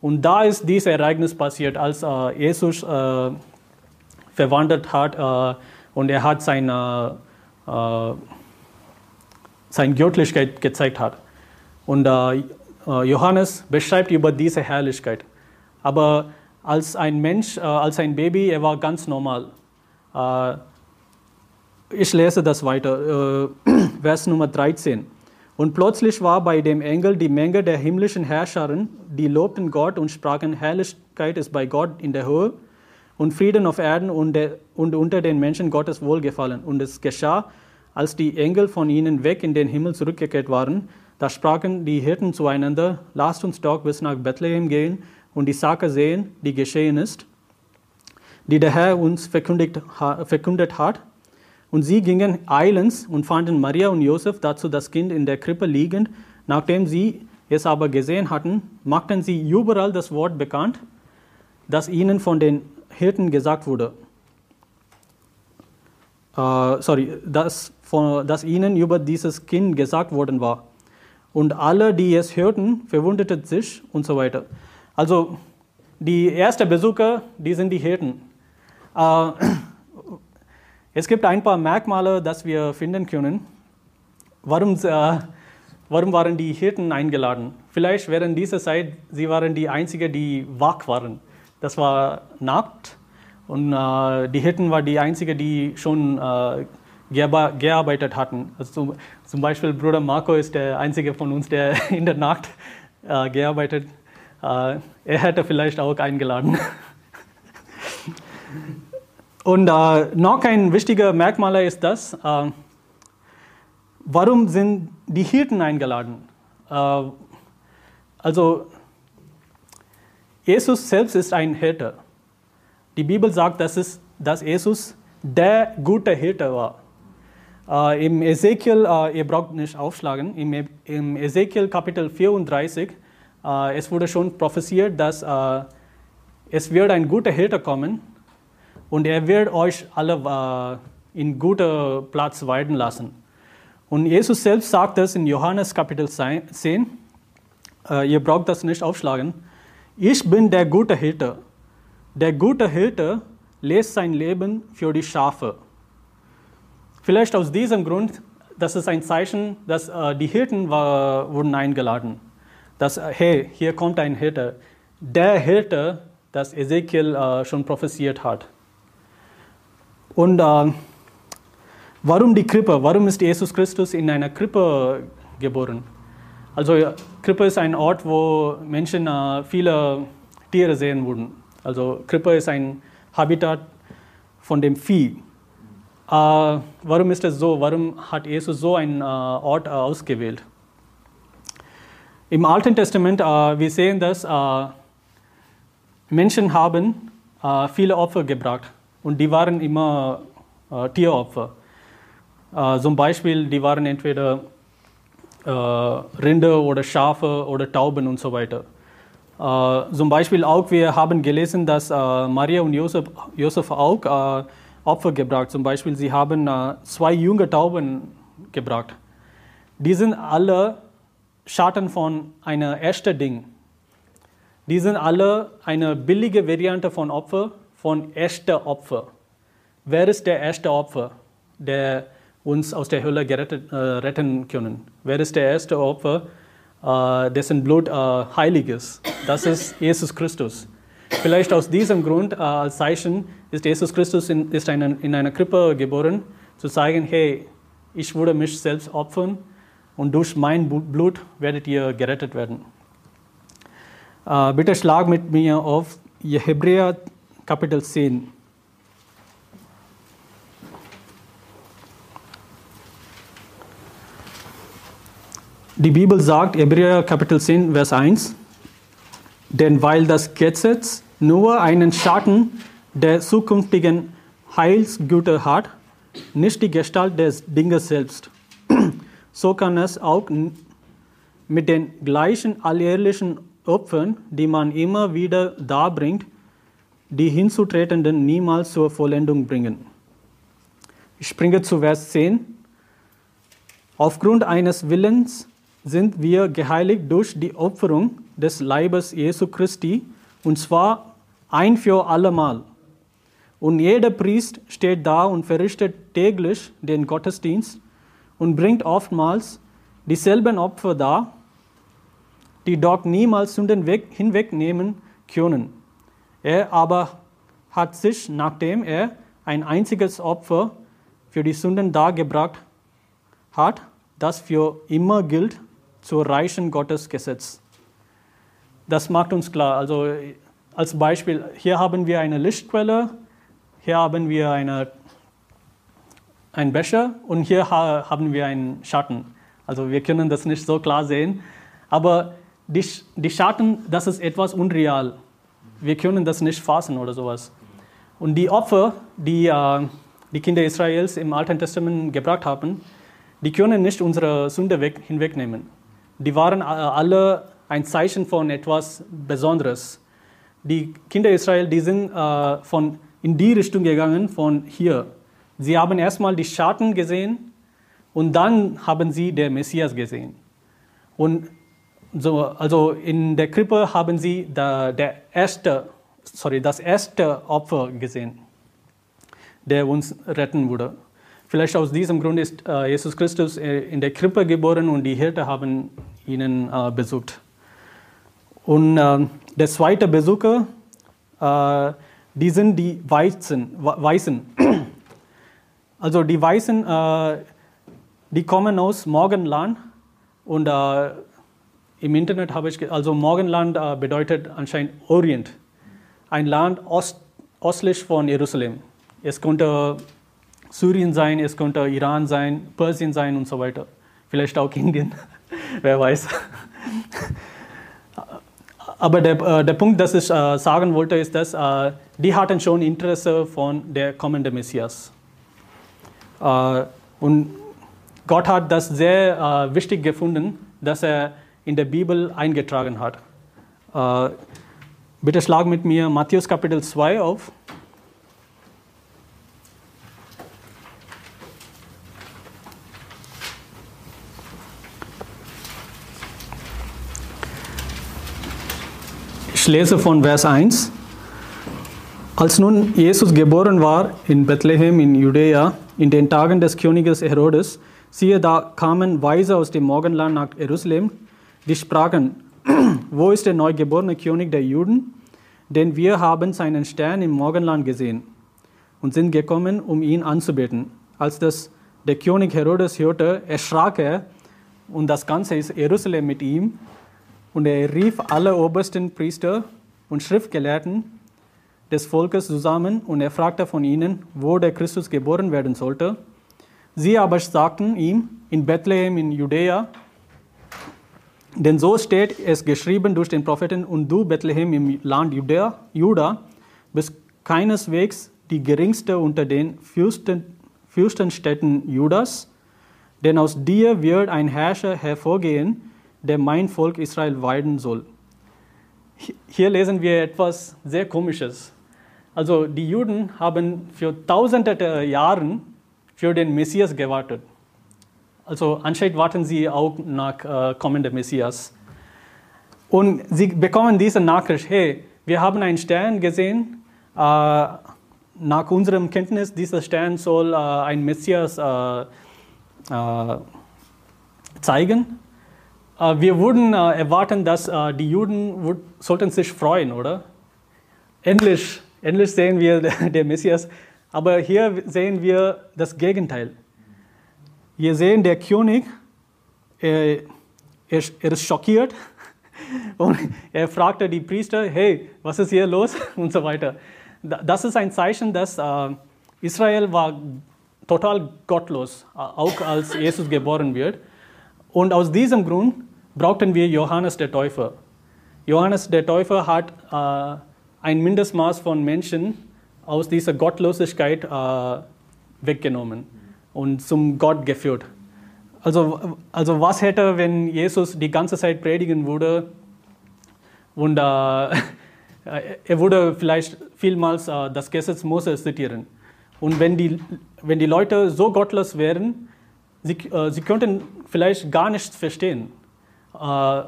Und da ist dieses Ereignis passiert, als äh, Jesus äh, verwandelt hat äh, und er hat seine, äh, seine Göttlichkeit gezeigt hat. Und äh, äh, Johannes beschreibt über diese Herrlichkeit. Aber als ein Mensch, als ein Baby, er war ganz normal. ich lese das weiter, Vers Nummer 13. Und plötzlich war bei dem Engel die Menge der himmlischen Herrscharen, die lobten Gott und sprachen, Herrlichkeit ist bei Gott in der Höhe und Frieden auf Erden und, der, und unter den Menschen Gottes Wohlgefallen. Und es geschah, als die Engel von ihnen weg in den Himmel zurückgekehrt waren, da sprachen die Hirten zueinander, lasst uns doch bis nach Bethlehem gehen und die Sache sehen, die geschehen ist, die der Herr uns verkündet hat. Und sie gingen eilends und fanden Maria und Josef dazu das Kind in der Krippe liegend. Nachdem sie es aber gesehen hatten, machten sie überall das Wort bekannt, das ihnen von den Hirten gesagt wurde. Uh, sorry, das, von, das ihnen über dieses Kind gesagt worden war. Und alle, die es hörten, verwunderten sich und so weiter. Also die ersten Besucher, die sind die Hirten. Uh, es gibt ein paar Merkmale, das wir finden können. Warum, äh, warum waren die Hirten eingeladen? Vielleicht während dieser Zeit, sie waren die Einzigen, die wach waren. Das war Nacht und äh, die Hirten waren die Einzigen, die schon äh, gearbeitet hatten. Also zum, Beispiel Bruder Marco ist der Einzige von uns, der in der Nacht äh, gearbeitet hat. Äh, er hätte vielleicht auch eingeladen. Und äh, noch ein wichtiger Merkmal ist das, äh, warum sind die Hirten eingeladen? Äh, also Jesus selbst ist ein Hirte. Die Bibel sagt, dass, es, dass Jesus der gute Hirte war. Äh, Im Ezekiel, äh, ihr braucht nicht aufschlagen, im, e-, im Ezekiel Kapitel 34, äh, es wurde schon prophesiert, dass es wird ein guter Hirte kommen und er wird euch alle äh, in guter Platz weiden lassen. Und Jesus selbst sagt das in Johannes Kapitel 10. Äh, ihr braucht das nicht aufschlagen. Ich bin der gute Hirte. Der gute Hirte lässt sein Leben für die Schafe. Vielleicht aus diesem Grund, das ist ein Zeichen, dass die Hirten war, wurden eingeladen. Dass, hey, hier kommt ein Hirte. Der Hirte, das Ezekiel äh, schon prophesiert hat. Und äh, warum die Krippe? Warum ist Jesus Christus in einer Krippe geboren? Also Krippe ist ein Ort, wo Menschen äh, viele Tiere sehen würden. Also Krippe ist ein Habitat von dem Vieh. Äh, warum ist das so? Warum hat Jesus so einen äh, Ort äh, ausgewählt? Im Alten Testament, äh, wir sehen, dass äh, Menschen haben viele Opfer gebracht und die waren immer äh, Tieropfer. Äh, zum Beispiel, die waren entweder äh, Rinder oder Schafe oder Tauben und so weiter. Äh, zum Beispiel auch, wir haben gelesen, dass äh, Maria und Josef, Josef auch äh, Opfer gebracht. Zum Beispiel, sie haben äh, zwei junge Tauben gebracht. Die sind alle Schatten von einer echten Ding. Die sind alle eine billige Variante von Opfer, von echter Opfer. Wer ist der erste Opfer, der uns aus der Hölle gerettet, äh, retten können? Wer ist der erste Opfer, äh, dessen Blut äh, heilig ist? Das ist Jesus Christus. Vielleicht aus diesem Grund äh, als Zeichen ist Jesus Christus in, ist eine, in einer Krippe geboren, zu zeigen, hey, ich würde mich selbst opfern und durch mein Blut werdet ihr gerettet werden. Äh, bitte schlag mit mir auf Hebräer Kapitel 10. Die Bibel sagt, Hebräer Kapitel 10, Vers 1, denn weil das Gesetz nur einen Schatten der zukünftigen Heilsgüter hat, nicht die Gestalt des Dinges selbst, so kann es auch mit den gleichen alljährlichen Opfern, die man immer wieder darbringt, die Hinzutretenden niemals zur Vollendung bringen. Ich springe zu Vers 10. Aufgrund eines Willens sind wir geheiligt durch die Opferung des Leibes Jesu Christi, und zwar ein für allemal. Und jeder Priest steht da und verrichtet täglich den Gottesdienst und bringt oftmals dieselben Opfer dar, die doch niemals Sünden hinwegnehmen können. Er aber hat sich, nachdem er ein einziges Opfer für die Sünden dargebracht hat, das für immer gilt, zur reichen Gottesgesetz. Das macht uns klar. Also als Beispiel, hier haben wir eine Lichtquelle, hier haben wir eine, einen Becher und hier haben wir einen Schatten. Also wir können das nicht so klar sehen, aber die, die Schatten, das ist etwas unreal. Wir können das nicht fassen oder sowas. Und die Opfer, die äh, die Kinder Israels im Alten Testament gebracht haben, die können nicht unsere Sünde weg, hinwegnehmen. Die waren äh, alle ein Zeichen von etwas Besonderes. Die Kinder Israel, die sind äh, von in die Richtung gegangen, von hier. Sie haben erstmal die Schatten gesehen und dann haben sie den Messias gesehen. Und so, also in der Krippe haben sie der, der erste, sorry, das erste Opfer gesehen, der uns retten würde. Vielleicht aus diesem Grund ist äh, Jesus Christus äh, in der Krippe geboren und die Hirte haben ihn äh, besucht. Und äh, der zweite Besucher, äh, die sind die Weißen. Weißen. Also die Weißen, äh, die kommen aus Morgenland und im Internet habe ich, also Morgenland äh, bedeutet anscheinend Orient. Ein Land ost, östlich von Jerusalem. Es könnte Syrien sein, es könnte Iran sein, Persien sein und so weiter. Vielleicht auch Indien, wer weiß. Aber der, äh, der Punkt, das ich äh, sagen wollte, ist, dass äh, die hatten schon Interesse von der kommenden Messias. Äh, und Gott hat das sehr äh, wichtig gefunden, dass er in der Bibel eingetragen hat. Äh, bitte schlag mit mir Matthäus Kapitel 2 auf. Ich lese von Vers 1. Als nun Jesus geboren war in Bethlehem in Judäa, in den Tagen des Königes Herodes, siehe, da kamen Weise aus dem Morgenland nach Jerusalem die sprachen, wo ist der neugeborene König der Juden? Denn wir haben seinen Stern im Morgenland gesehen und sind gekommen, um ihn anzubeten. Als das der König Herodes hörte, erschrak er und das ganze ist Jerusalem mit ihm. Und er rief alle obersten Priester und Schriftgelehrten des Volkes zusammen und er fragte von ihnen, wo der Christus geboren werden sollte. Sie aber sagten ihm, in Bethlehem in Judäa, denn so steht es geschrieben durch den Propheten, und du, Bethlehem im Land Juda, Juda bist keineswegs die geringste unter den Fürsten, Fürstenstädten Judas, denn aus dir wird ein Herrscher hervorgehen, der mein Volk Israel weiden soll. Hier lesen wir etwas sehr Komisches. Also die Juden haben für tausende Jahre für den Messias gewartet. Also anscheinend warten sie auch nach äh, kommenden Messias. Und sie bekommen diese Nachricht, hey, wir haben einen Stern gesehen, äh, nach unserem Kenntnis, dieser Stern soll äh, ein Messias äh, äh, zeigen. Äh, wir würden äh, erwarten, dass die Juden sollten sich freuen, oder? Endlich, endlich sehen wir den Messias. Aber hier sehen wir das Gegenteil. Wir sehen, der König, er, er, er ist schockiert und er fragte die Priester, hey, was ist hier los und so weiter. Das ist ein Zeichen, dass äh, Israel war total gottlos, äh, auch als Jesus geboren wird. Und aus diesem Grund brauchten wir Johannes der Täufer. Johannes der Täufer hat äh, ein Mindestmaß von Menschen aus dieser Gottlosigkeit äh, weggenommen und zum Gott geführt. Also, also was hätte, wenn Jesus die ganze Zeit predigen würde und äh, er würde vielleicht vielmals äh, das Gesetz Moses zitieren. Und wenn die, wenn die Leute so gottlos wären, sie, äh, sie könnten vielleicht gar nichts verstehen. Äh,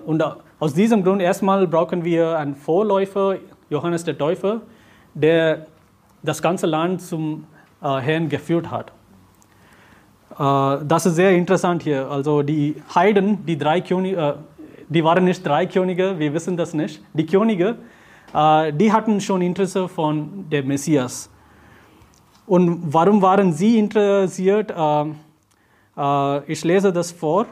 und aus diesem Grund erstmal brauchen wir einen Vorläufer, Johannes der Täufer, der das ganze Land zum äh, Herrn geführt hat. Äh, das ist sehr interessant hier. Also die Heiden, die drei Könige, äh, die waren nicht drei Könige, wir wissen das nicht. Die Könige, äh, die hatten schon Interesse von dem Messias. Und warum waren sie interessiert? Äh, äh, ich lese das vor.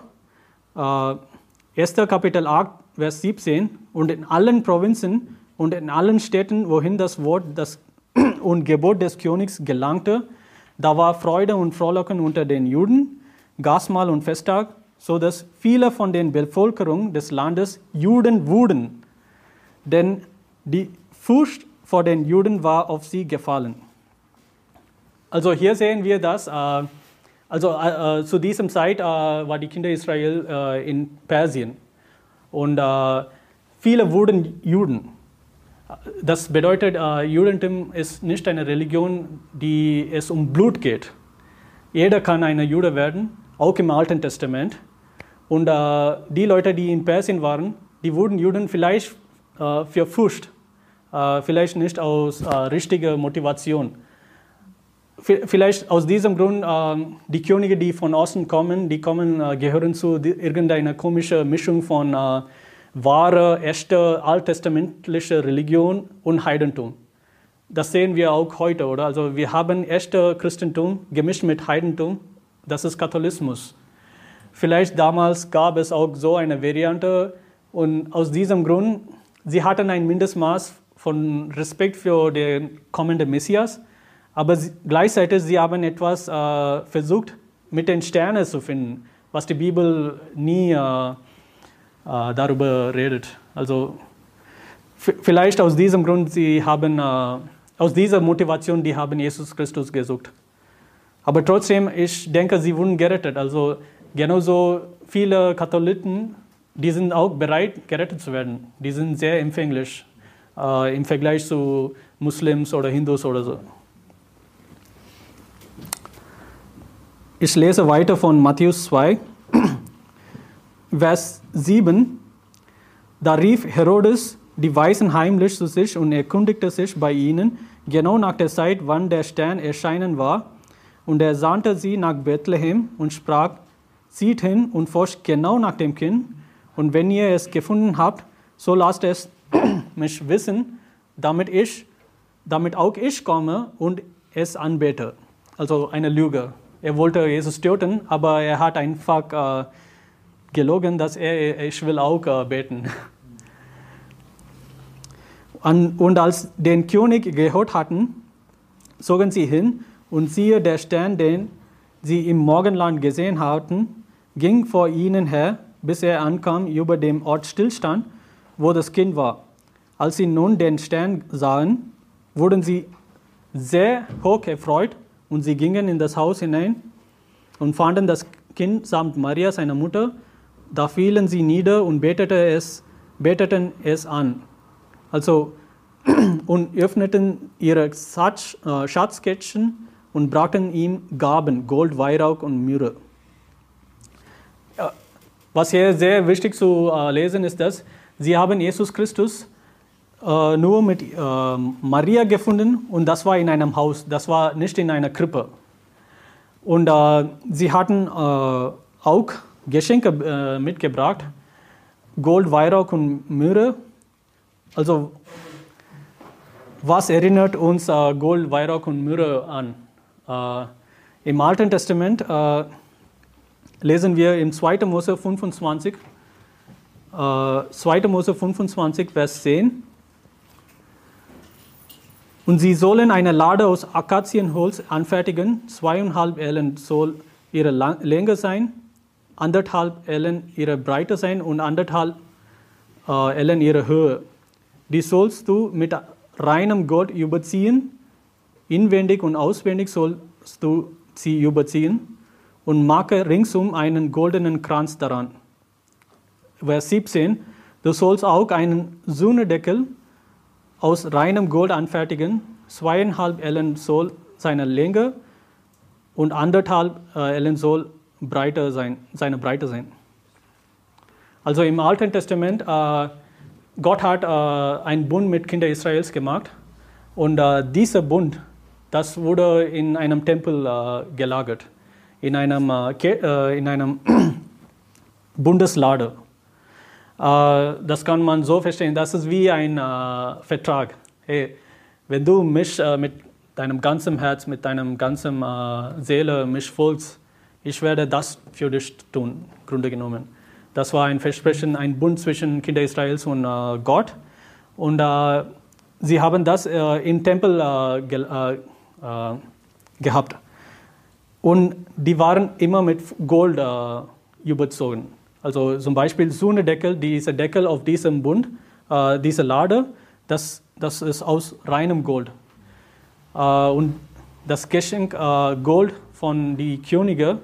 1. Kapitel 8, Vers 17. Und in allen Provinzen und in allen Städten, wohin das Wort das und Gebot des Königs gelangte, da war Freude und Frohlocken unter den Juden, Gasmahl und Festtag, so dass viele von den Bevölkerung des Landes Juden wurden. Denn die Furcht vor den Juden war auf sie gefallen. Also hier sehen wir das. Äh, also äh, äh, zu diesem Zeit war die Kinder Israel in Persien und viele wurden Juden. Das bedeutet, Judentum ist nicht eine Religion, die es um Blut geht. Jeder kann ein Jude werden, auch im Alten Testament. Und die Leute, die in Persien waren, die wurden Juden vielleicht für Furcht äh, vielleicht nicht aus äh, richtiger Motivation. Vielleicht aus diesem Grund, äh, die Könige, die von außen kommen, die kommen, äh, gehören zu irgendeiner komischen Mischung von wahrer, echter, alttestamentlicher Religion und Heidentum. Das sehen wir auch heute, oder? Also wir haben echte Christentum gemischt mit Heidentum. Das ist Katholismus. Vielleicht damals gab es auch so eine Variante und aus diesem Grund, sie hatten ein Mindestmaß von Respekt für den kommenden Messias, aber sie, gleichzeitig sie haben etwas äh, versucht, mit den Sternen zu finden, was die Bibel nie äh, darüber redet. Also vielleicht aus diesem Grund, sie haben, äh, aus dieser Motivation, die haben Jesus Christus gesucht. Aber trotzdem, ich denke, sie wurden gerettet. Also genauso viele Katholiken, die sind auch bereit, gerettet zu werden. Die sind sehr empfänglich äh, im Vergleich zu Muslims oder Hindus oder so. Ich lese weiter von Matthäus 2, Vers 7. Da rief Herodes die Weisen heimlich zu sich und erkundigte sich bei ihnen, genau nach der Zeit, wann der Stern erschienen war. Und er sandte sie nach Bethlehem und sprach, zieht hin und forscht genau nach dem Kind. Und wenn ihr es gefunden habt, so lasst es mich wissen, damit ich, damit auch ich komme und es anbete. Also eine Lüge. Er wollte Jesus töten, aber er hat einfach äh, gelogen, dass er, ich will auch äh, beten. Und, und als den König gehört hatten, zogen sie hin und siehe, der Stern, den sie im Morgenland gesehen hatten, ging vor ihnen her, bis er ankam über dem Ort stillstand wo das Kind war. Als sie nun den Stern sahen, wurden sie sehr hoch erfreut und sie gingen in das Haus hinein und fanden das Kind samt Maria, seiner Mutter, da fielen sie nieder und betete es, beteten es an. Also, und öffneten ihre Schatz, äh, Schatzkästchen und brachten ihm Gaben, Gold, Weihrauch und Myrrhe. Ja, Was hier sehr wichtig zu äh, lesen ist, dass sie haben Jesus Christus äh, nur mit äh, Maria gefunden und das war in einem Haus, das war nicht in einer Krippe. Und äh, sie hatten äh, auch Geschenke äh, mitgebracht, Gold, Weihrauch und Myrrhe. Also was erinnert uns äh, Gold, Weihrauch und Myrrhe an? Äh, Im Alten Testament äh, lesen wir im 2. Mose 25, äh, 2. Mose 25, Vers 10. Und sie sollen eine Lade aus Akazienholz anfertigen. Zweieinhalb Ellen soll ihre Länge sein, anderthalb Ellen ihre Breite sein und anderthalb äh, Ellen ihre Höhe. Die sollst du mit reinem Gold überziehen. Inwendig und auswendig sollst du sie überziehen und mache ringsum einen goldenen Kranz daran. Vers 17. Du sollst auch einen Sühnedeckel aus reinem Gold anfertigen. Zweieinhalb Ellen soll seine Länge und anderthalb äh, Ellen soll breiter sein, seine Breite sein. Also im Alten Testament, äh, Gott hat äh, einen Bund mit Kindern Israels gemacht und äh, dieser Bund, das wurde in einem Tempel äh, gelagert, in einem, äh, äh, in einem Bundeslade. Das kann man so verstehen, das ist wie ein Vertrag. Hey, wenn du mich mit deinem ganzen Herz, mit deinem ganzen Seele mich folgst, ich werde das für dich tun, Grunde genommen. Das war ein Versprechen, ein Bund zwischen Kinder Israels und äh, Gott. Und äh, sie haben das äh, im Tempel äh, ge äh, äh, gehabt. Und die waren immer mit Gold überzogen. Also zum Beispiel so eine Deckel, dieser Deckel auf diesem Bund, diese Lade, das, das ist aus reinem Gold. Und das Geschenk Gold von den Königen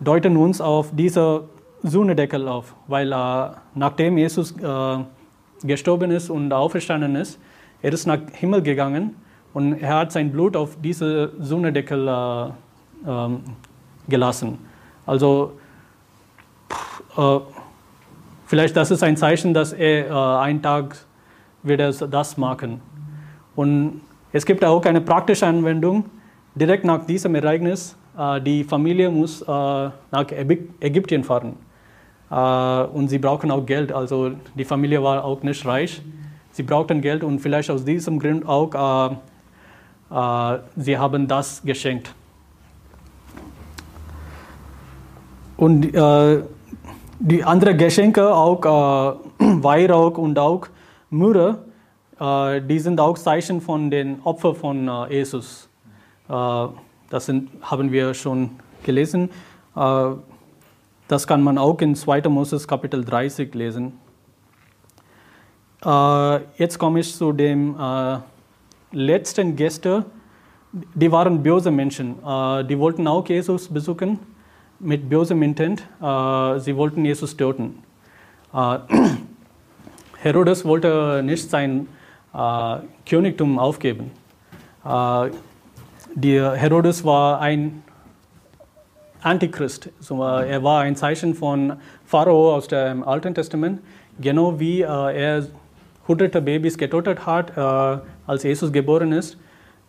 deuten uns auf diese Sühnedeckel auf, weil äh, nachdem Jesus äh, gestorben ist und auferstanden ist, er ist nach Himmel gegangen und er hat sein Blut auf diese Sühnedeckel äh, ähm, gelassen. Also äh, vielleicht das ist ein Zeichen, dass er äh, einen Tag wird er das machen. Und es gibt auch eine praktische Anwendung. Direkt nach diesem Ereignis, äh, die Familie muss äh, nach Ägyp- Ägypten fahren. Äh, und sie brauchen auch Geld. Also die Familie war auch nicht reich. Sie brauchten Geld und vielleicht aus diesem Grund auch, äh, äh, sie haben das geschenkt. Und äh, die anderen Geschenke, auch äh, Weihrauch und auch Myrrhe, äh, die sind auch Zeichen von den Opfern von äh, Jesus. Das sind, haben wir schon gelesen. Äh, das kann man auch in 2. Moses Kapitel 30 lesen. Äh, jetzt komme ich zu dem äh, letzten Gäste. Die waren böse Menschen. Die wollten auch Jesus besuchen mit bösem Intent. Sie wollten Jesus töten. Herodes wollte nicht sein Königtum aufgeben. Die Herodes war ein Antichrist. So, äh, er war ein Zeichen von Pharao aus dem Alten Testament, genau wie äh, er hunderte Babys getötet hat, äh, als Jesus geboren ist,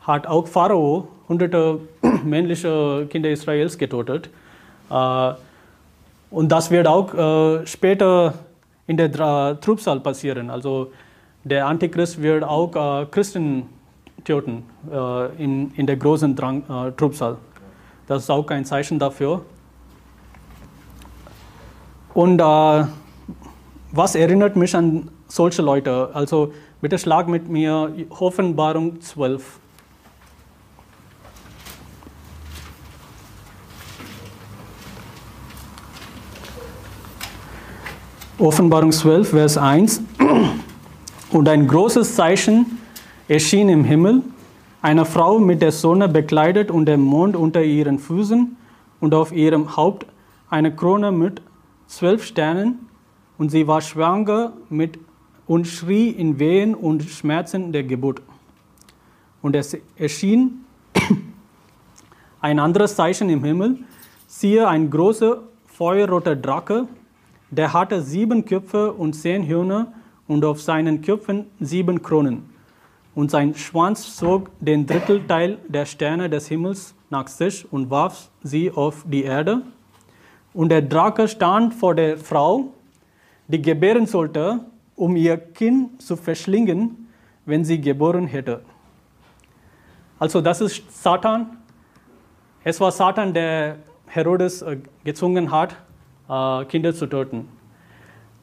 hat auch Pharao hunderte männliche Kinder Israels getötet. Äh, und das wird auch äh, später in der Trübsal passieren. Also der Antichrist wird auch äh, Christen töten äh, in, in der großen Drang, äh, Trübsal. Das ist auch ein Zeichen dafür. Und äh, was erinnert mich an solche Leute? Also bitte schlag mit mir Offenbarung 12. Offenbarung 12, Vers 1. Und ein großes Zeichen erschien im Himmel, eine Frau mit der Sonne bekleidet und dem Mond unter ihren Füßen und auf ihrem Haupt eine Krone mit zwölf Sternen. Und sie war schwanger mit und schrie in Wehen und Schmerzen der Geburt. Und es erschien ein anderes Zeichen im Himmel, siehe ein großer feuerroter Drache, der hatte sieben Köpfe und zehn Hörner und auf seinen Köpfen sieben Kronen. Und sein Schwanz zog den Drittelteil der Sterne des Himmels nach sich und warf sie auf die Erde. Und der Drache stand vor der Frau, die gebären sollte, um ihr Kind zu verschlingen, wenn sie geboren hätte. Also das ist Satan. Es war Satan, der Herodes äh, gezwungen hat, äh, Kinder zu töten.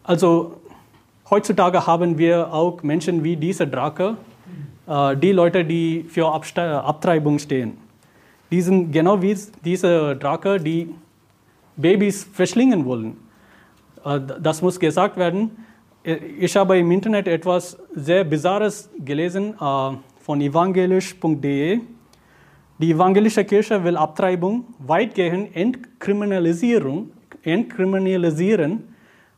Also heutzutage haben wir auch Menschen wie dieser Drache, die Leute, die für Abtreibung stehen. Die sind genau wie diese Drache, die Babys verschlingen wollen. Das muss gesagt werden. Ich habe im Internet etwas sehr Bizarres gelesen von evangelisch.de. Die evangelische Kirche will Abtreibung weitgehend entkriminalisierung, entkriminalisieren.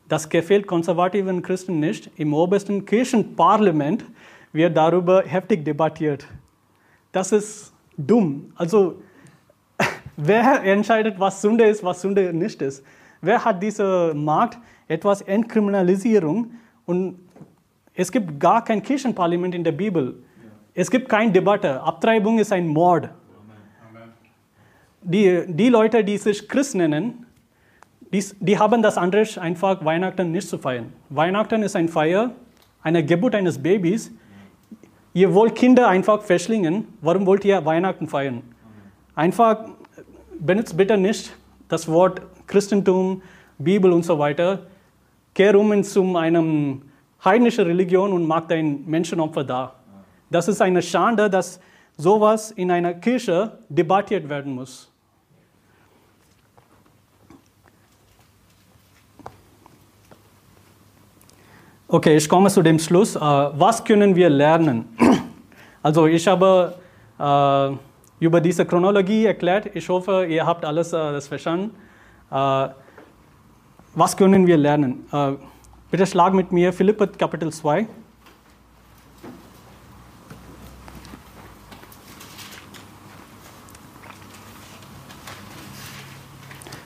Das gefällt konservativen Christen nicht. Im obersten Kirchenparlament wird darüber heftig debattiert. Das ist dumm. Also, wer entscheidet, was Sünde ist, was Sünde nicht ist? Wer hat diese Macht, etwas Entkriminalisierung? Und es gibt gar kein Kirchenparlament in der Bibel. Es gibt keine Debatte. Abtreibung ist ein Mord. Die, die Leute, die sich Christ nennen, die, die haben das Anrecht, einfach Weihnachten nicht zu feiern. Weihnachten ist ein Feier einer Geburt eines Babys. Ihr wollt Kinder einfach verschlingen. Warum wollt ihr Weihnachten feiern? Einfach benutzt bitte nicht das Wort Christentum, Bibel und so weiter. Kehr um zu einem heidnischen Religion und macht ein Menschenopfer da. Das ist eine Schande, dass sowas in einer Kirche debattiert werden muss. Okay, ich komme zu dem Schluss. Äh, was können wir lernen? Also ich habe äh, über diese Chronologie erklärt. Ich hoffe, ihr habt alles äh, das verstanden. was können wir lernen? bitte schlag mit mir Philippe Kapitel 2.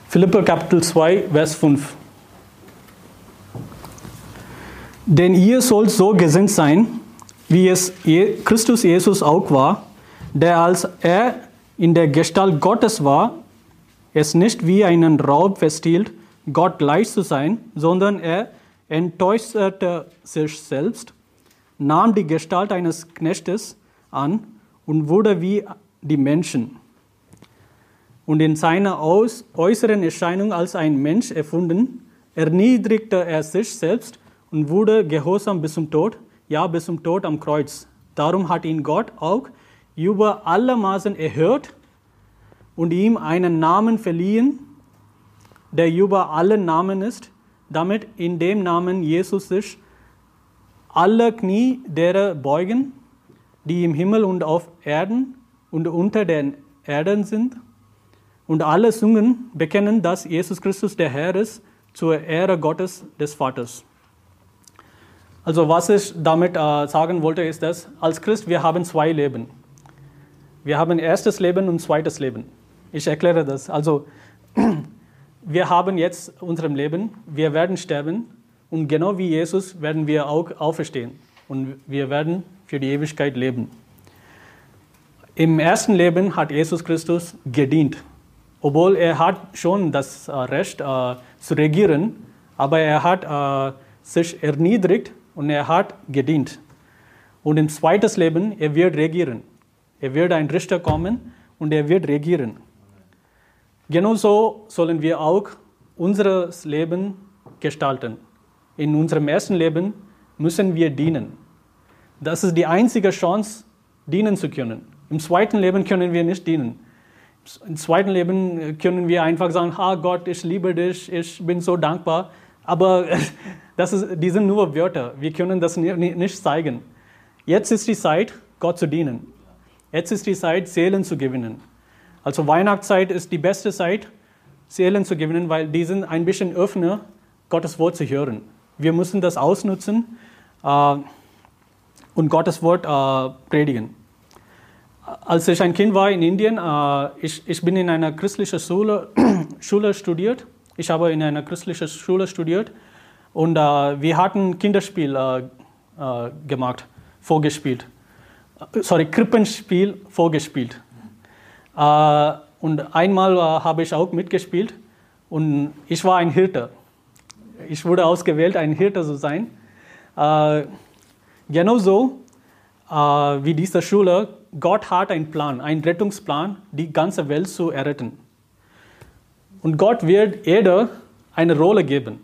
Philippe Kapitel 2, Vers 5. Denn ihr sollt so gesinnt sein, wie es Christus Jesus auch war, der als er in der Gestalt Gottes war, es nicht wie einen Raub festhielt, Gott gleich zu sein, sondern er entäußerte sich selbst, nahm die Gestalt eines Knechtes an und wurde wie die Menschen. Und in seiner äußeren Erscheinung als ein Mensch erfunden, erniedrigte er sich selbst und wurde gehorsam bis zum Tod, ja bis zum Tod am Kreuz. Darum hat ihn Gott auch über alle Maßen erhört und ihm einen Namen verliehen, der über alle Namen ist, damit in dem Namen Jesus sich alle Knie derer beugen, die im Himmel und auf Erden und unter den Erden sind, und alle Zungen bekennen, dass Jesus Christus der Herr ist, zur Ehre Gottes des Vaters. Also was ich damit äh, sagen wollte, ist, dass als Christ wir haben zwei Leben. Wir haben erstes Leben und zweites Leben. Ich erkläre das. Also wir haben jetzt unserem Leben, wir werden sterben und genau wie Jesus werden wir auch auferstehen und wir werden für die Ewigkeit leben. Im ersten Leben hat Jesus Christus gedient, obwohl er hat schon das äh, Recht äh, zu regieren, aber er hat äh, sich erniedrigt und er hat gedient. Und im zweiten Leben, er wird regieren. Er wird ein Richter kommen und er wird regieren. Genauso sollen wir auch unser Leben gestalten. In unserem ersten Leben müssen wir dienen. Das ist die einzige Chance, dienen zu können. Im zweiten Leben können wir nicht dienen. Im zweiten Leben können wir einfach sagen, ah Gott, ich liebe dich, ich bin so dankbar. Aber das ist, die sind nur Wörter. Wir können das nicht zeigen. Jetzt ist die Zeit, Gott zu dienen. Jetzt ist die Zeit, Seelen zu gewinnen. Also Weihnachtszeit ist die beste Zeit, Seelen zu gewinnen, weil die sind ein bisschen öffner, Gottes Wort zu hören. Wir müssen das ausnutzen äh, und Gottes Wort äh, predigen. Als ich ein Kind war in Indien, äh, ich, ich bin in einer christlichen Schule, Schule studiert. Ich habe in einer christlichen Schule studiert und äh, wir hatten Kinderspiel äh, äh, gemacht, vorgespielt. Äh, sorry, Krippenspiel vorgespielt. Äh, und einmal habe ich auch mitgespielt und ich war ein Hirte. Ich wurde ausgewählt, ein Hirte zu sein. genauso wie diese Schule, Gott hat einen Plan, einen Rettungsplan, die ganze Welt zu erretten. Und Gott wird jeder eine Rolle geben,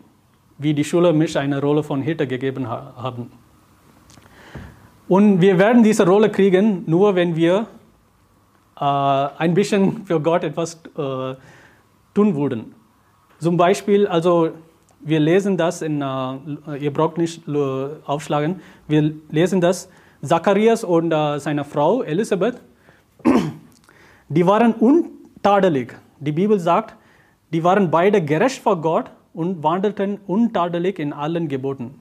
wie die Schule mich eine Rolle von Hirte gegeben haben. Und wir werden diese Rolle kriegen, nur wenn wir äh, ein bisschen für Gott etwas äh, tun würden. Zum Beispiel, also wir lesen das in, äh, ihr braucht nicht äh, aufschlagen, wir lesen das, Zacharias und äh, seine Frau Elisabeth, die waren untadelig. Die Bibel sagt, die waren beide gerecht vor Gott und wandelten untadelig in allen Geboten.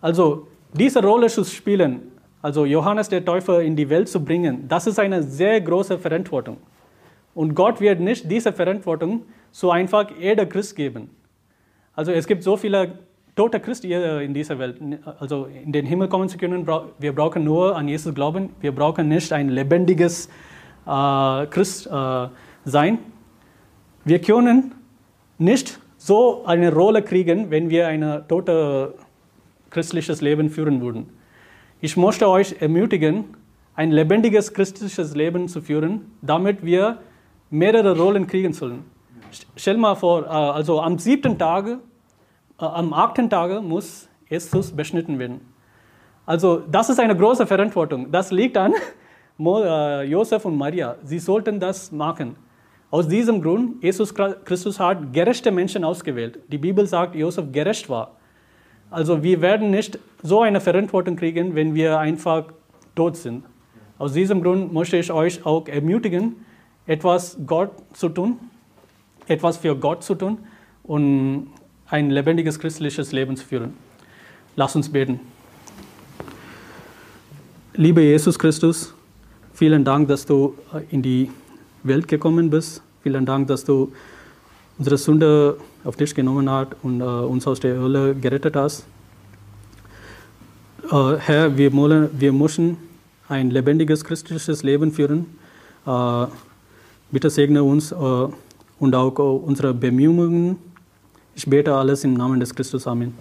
Also diese Rolle zu spielen, also Johannes der Täufer in die Welt zu bringen, das ist eine sehr große Verantwortung. Und Gott wird nicht diese Verantwortung so einfach jeder Christ geben. Also es gibt so viele tote Christen in dieser Welt. Also in den Himmel kommen zu können, wir brauchen nur an Jesus glauben. Wir brauchen nicht ein lebendiges äh, Christ äh, sein. Wir können nicht so eine Rolle kriegen, wenn wir ein totes christliches Leben führen würden. Ich möchte euch ermutigen, ein lebendiges christliches Leben zu führen, damit wir mehrere Rollen kriegen sollen. Stell mal vor, äh, also am siebten Tag, äh, am achten Tag muss Jesus beschnitten werden. Also das ist eine große Verantwortung. Das liegt an äh, Josef und Maria. Sie sollten das machen. Aus diesem Grund, Jesus Christus hat gerechte Menschen ausgewählt. Die Bibel sagt, Josef gerecht war. Also wir werden nicht so eine Verantwortung kriegen, wenn wir einfach tot sind. Aus diesem Grund möchte ich euch auch ermutigen, etwas Gott zu tun, etwas für Gott zu tun und ein lebendiges christliches Leben zu führen. Lass uns beten. Lieber Jesus Christus, vielen Dank, dass du in die Welt gekommen bist. Vielen Dank, dass du unsere Sünde auf dich genommen hast und äh, uns aus der Hölle gerettet hast. Äh, Herr, wir, wollen, wir müssen ein lebendiges christliches Leben führen. Äh, bitte segne uns äh, und auch unsere Bemühungen. Ich bete alles im Namen des Christus. Amen.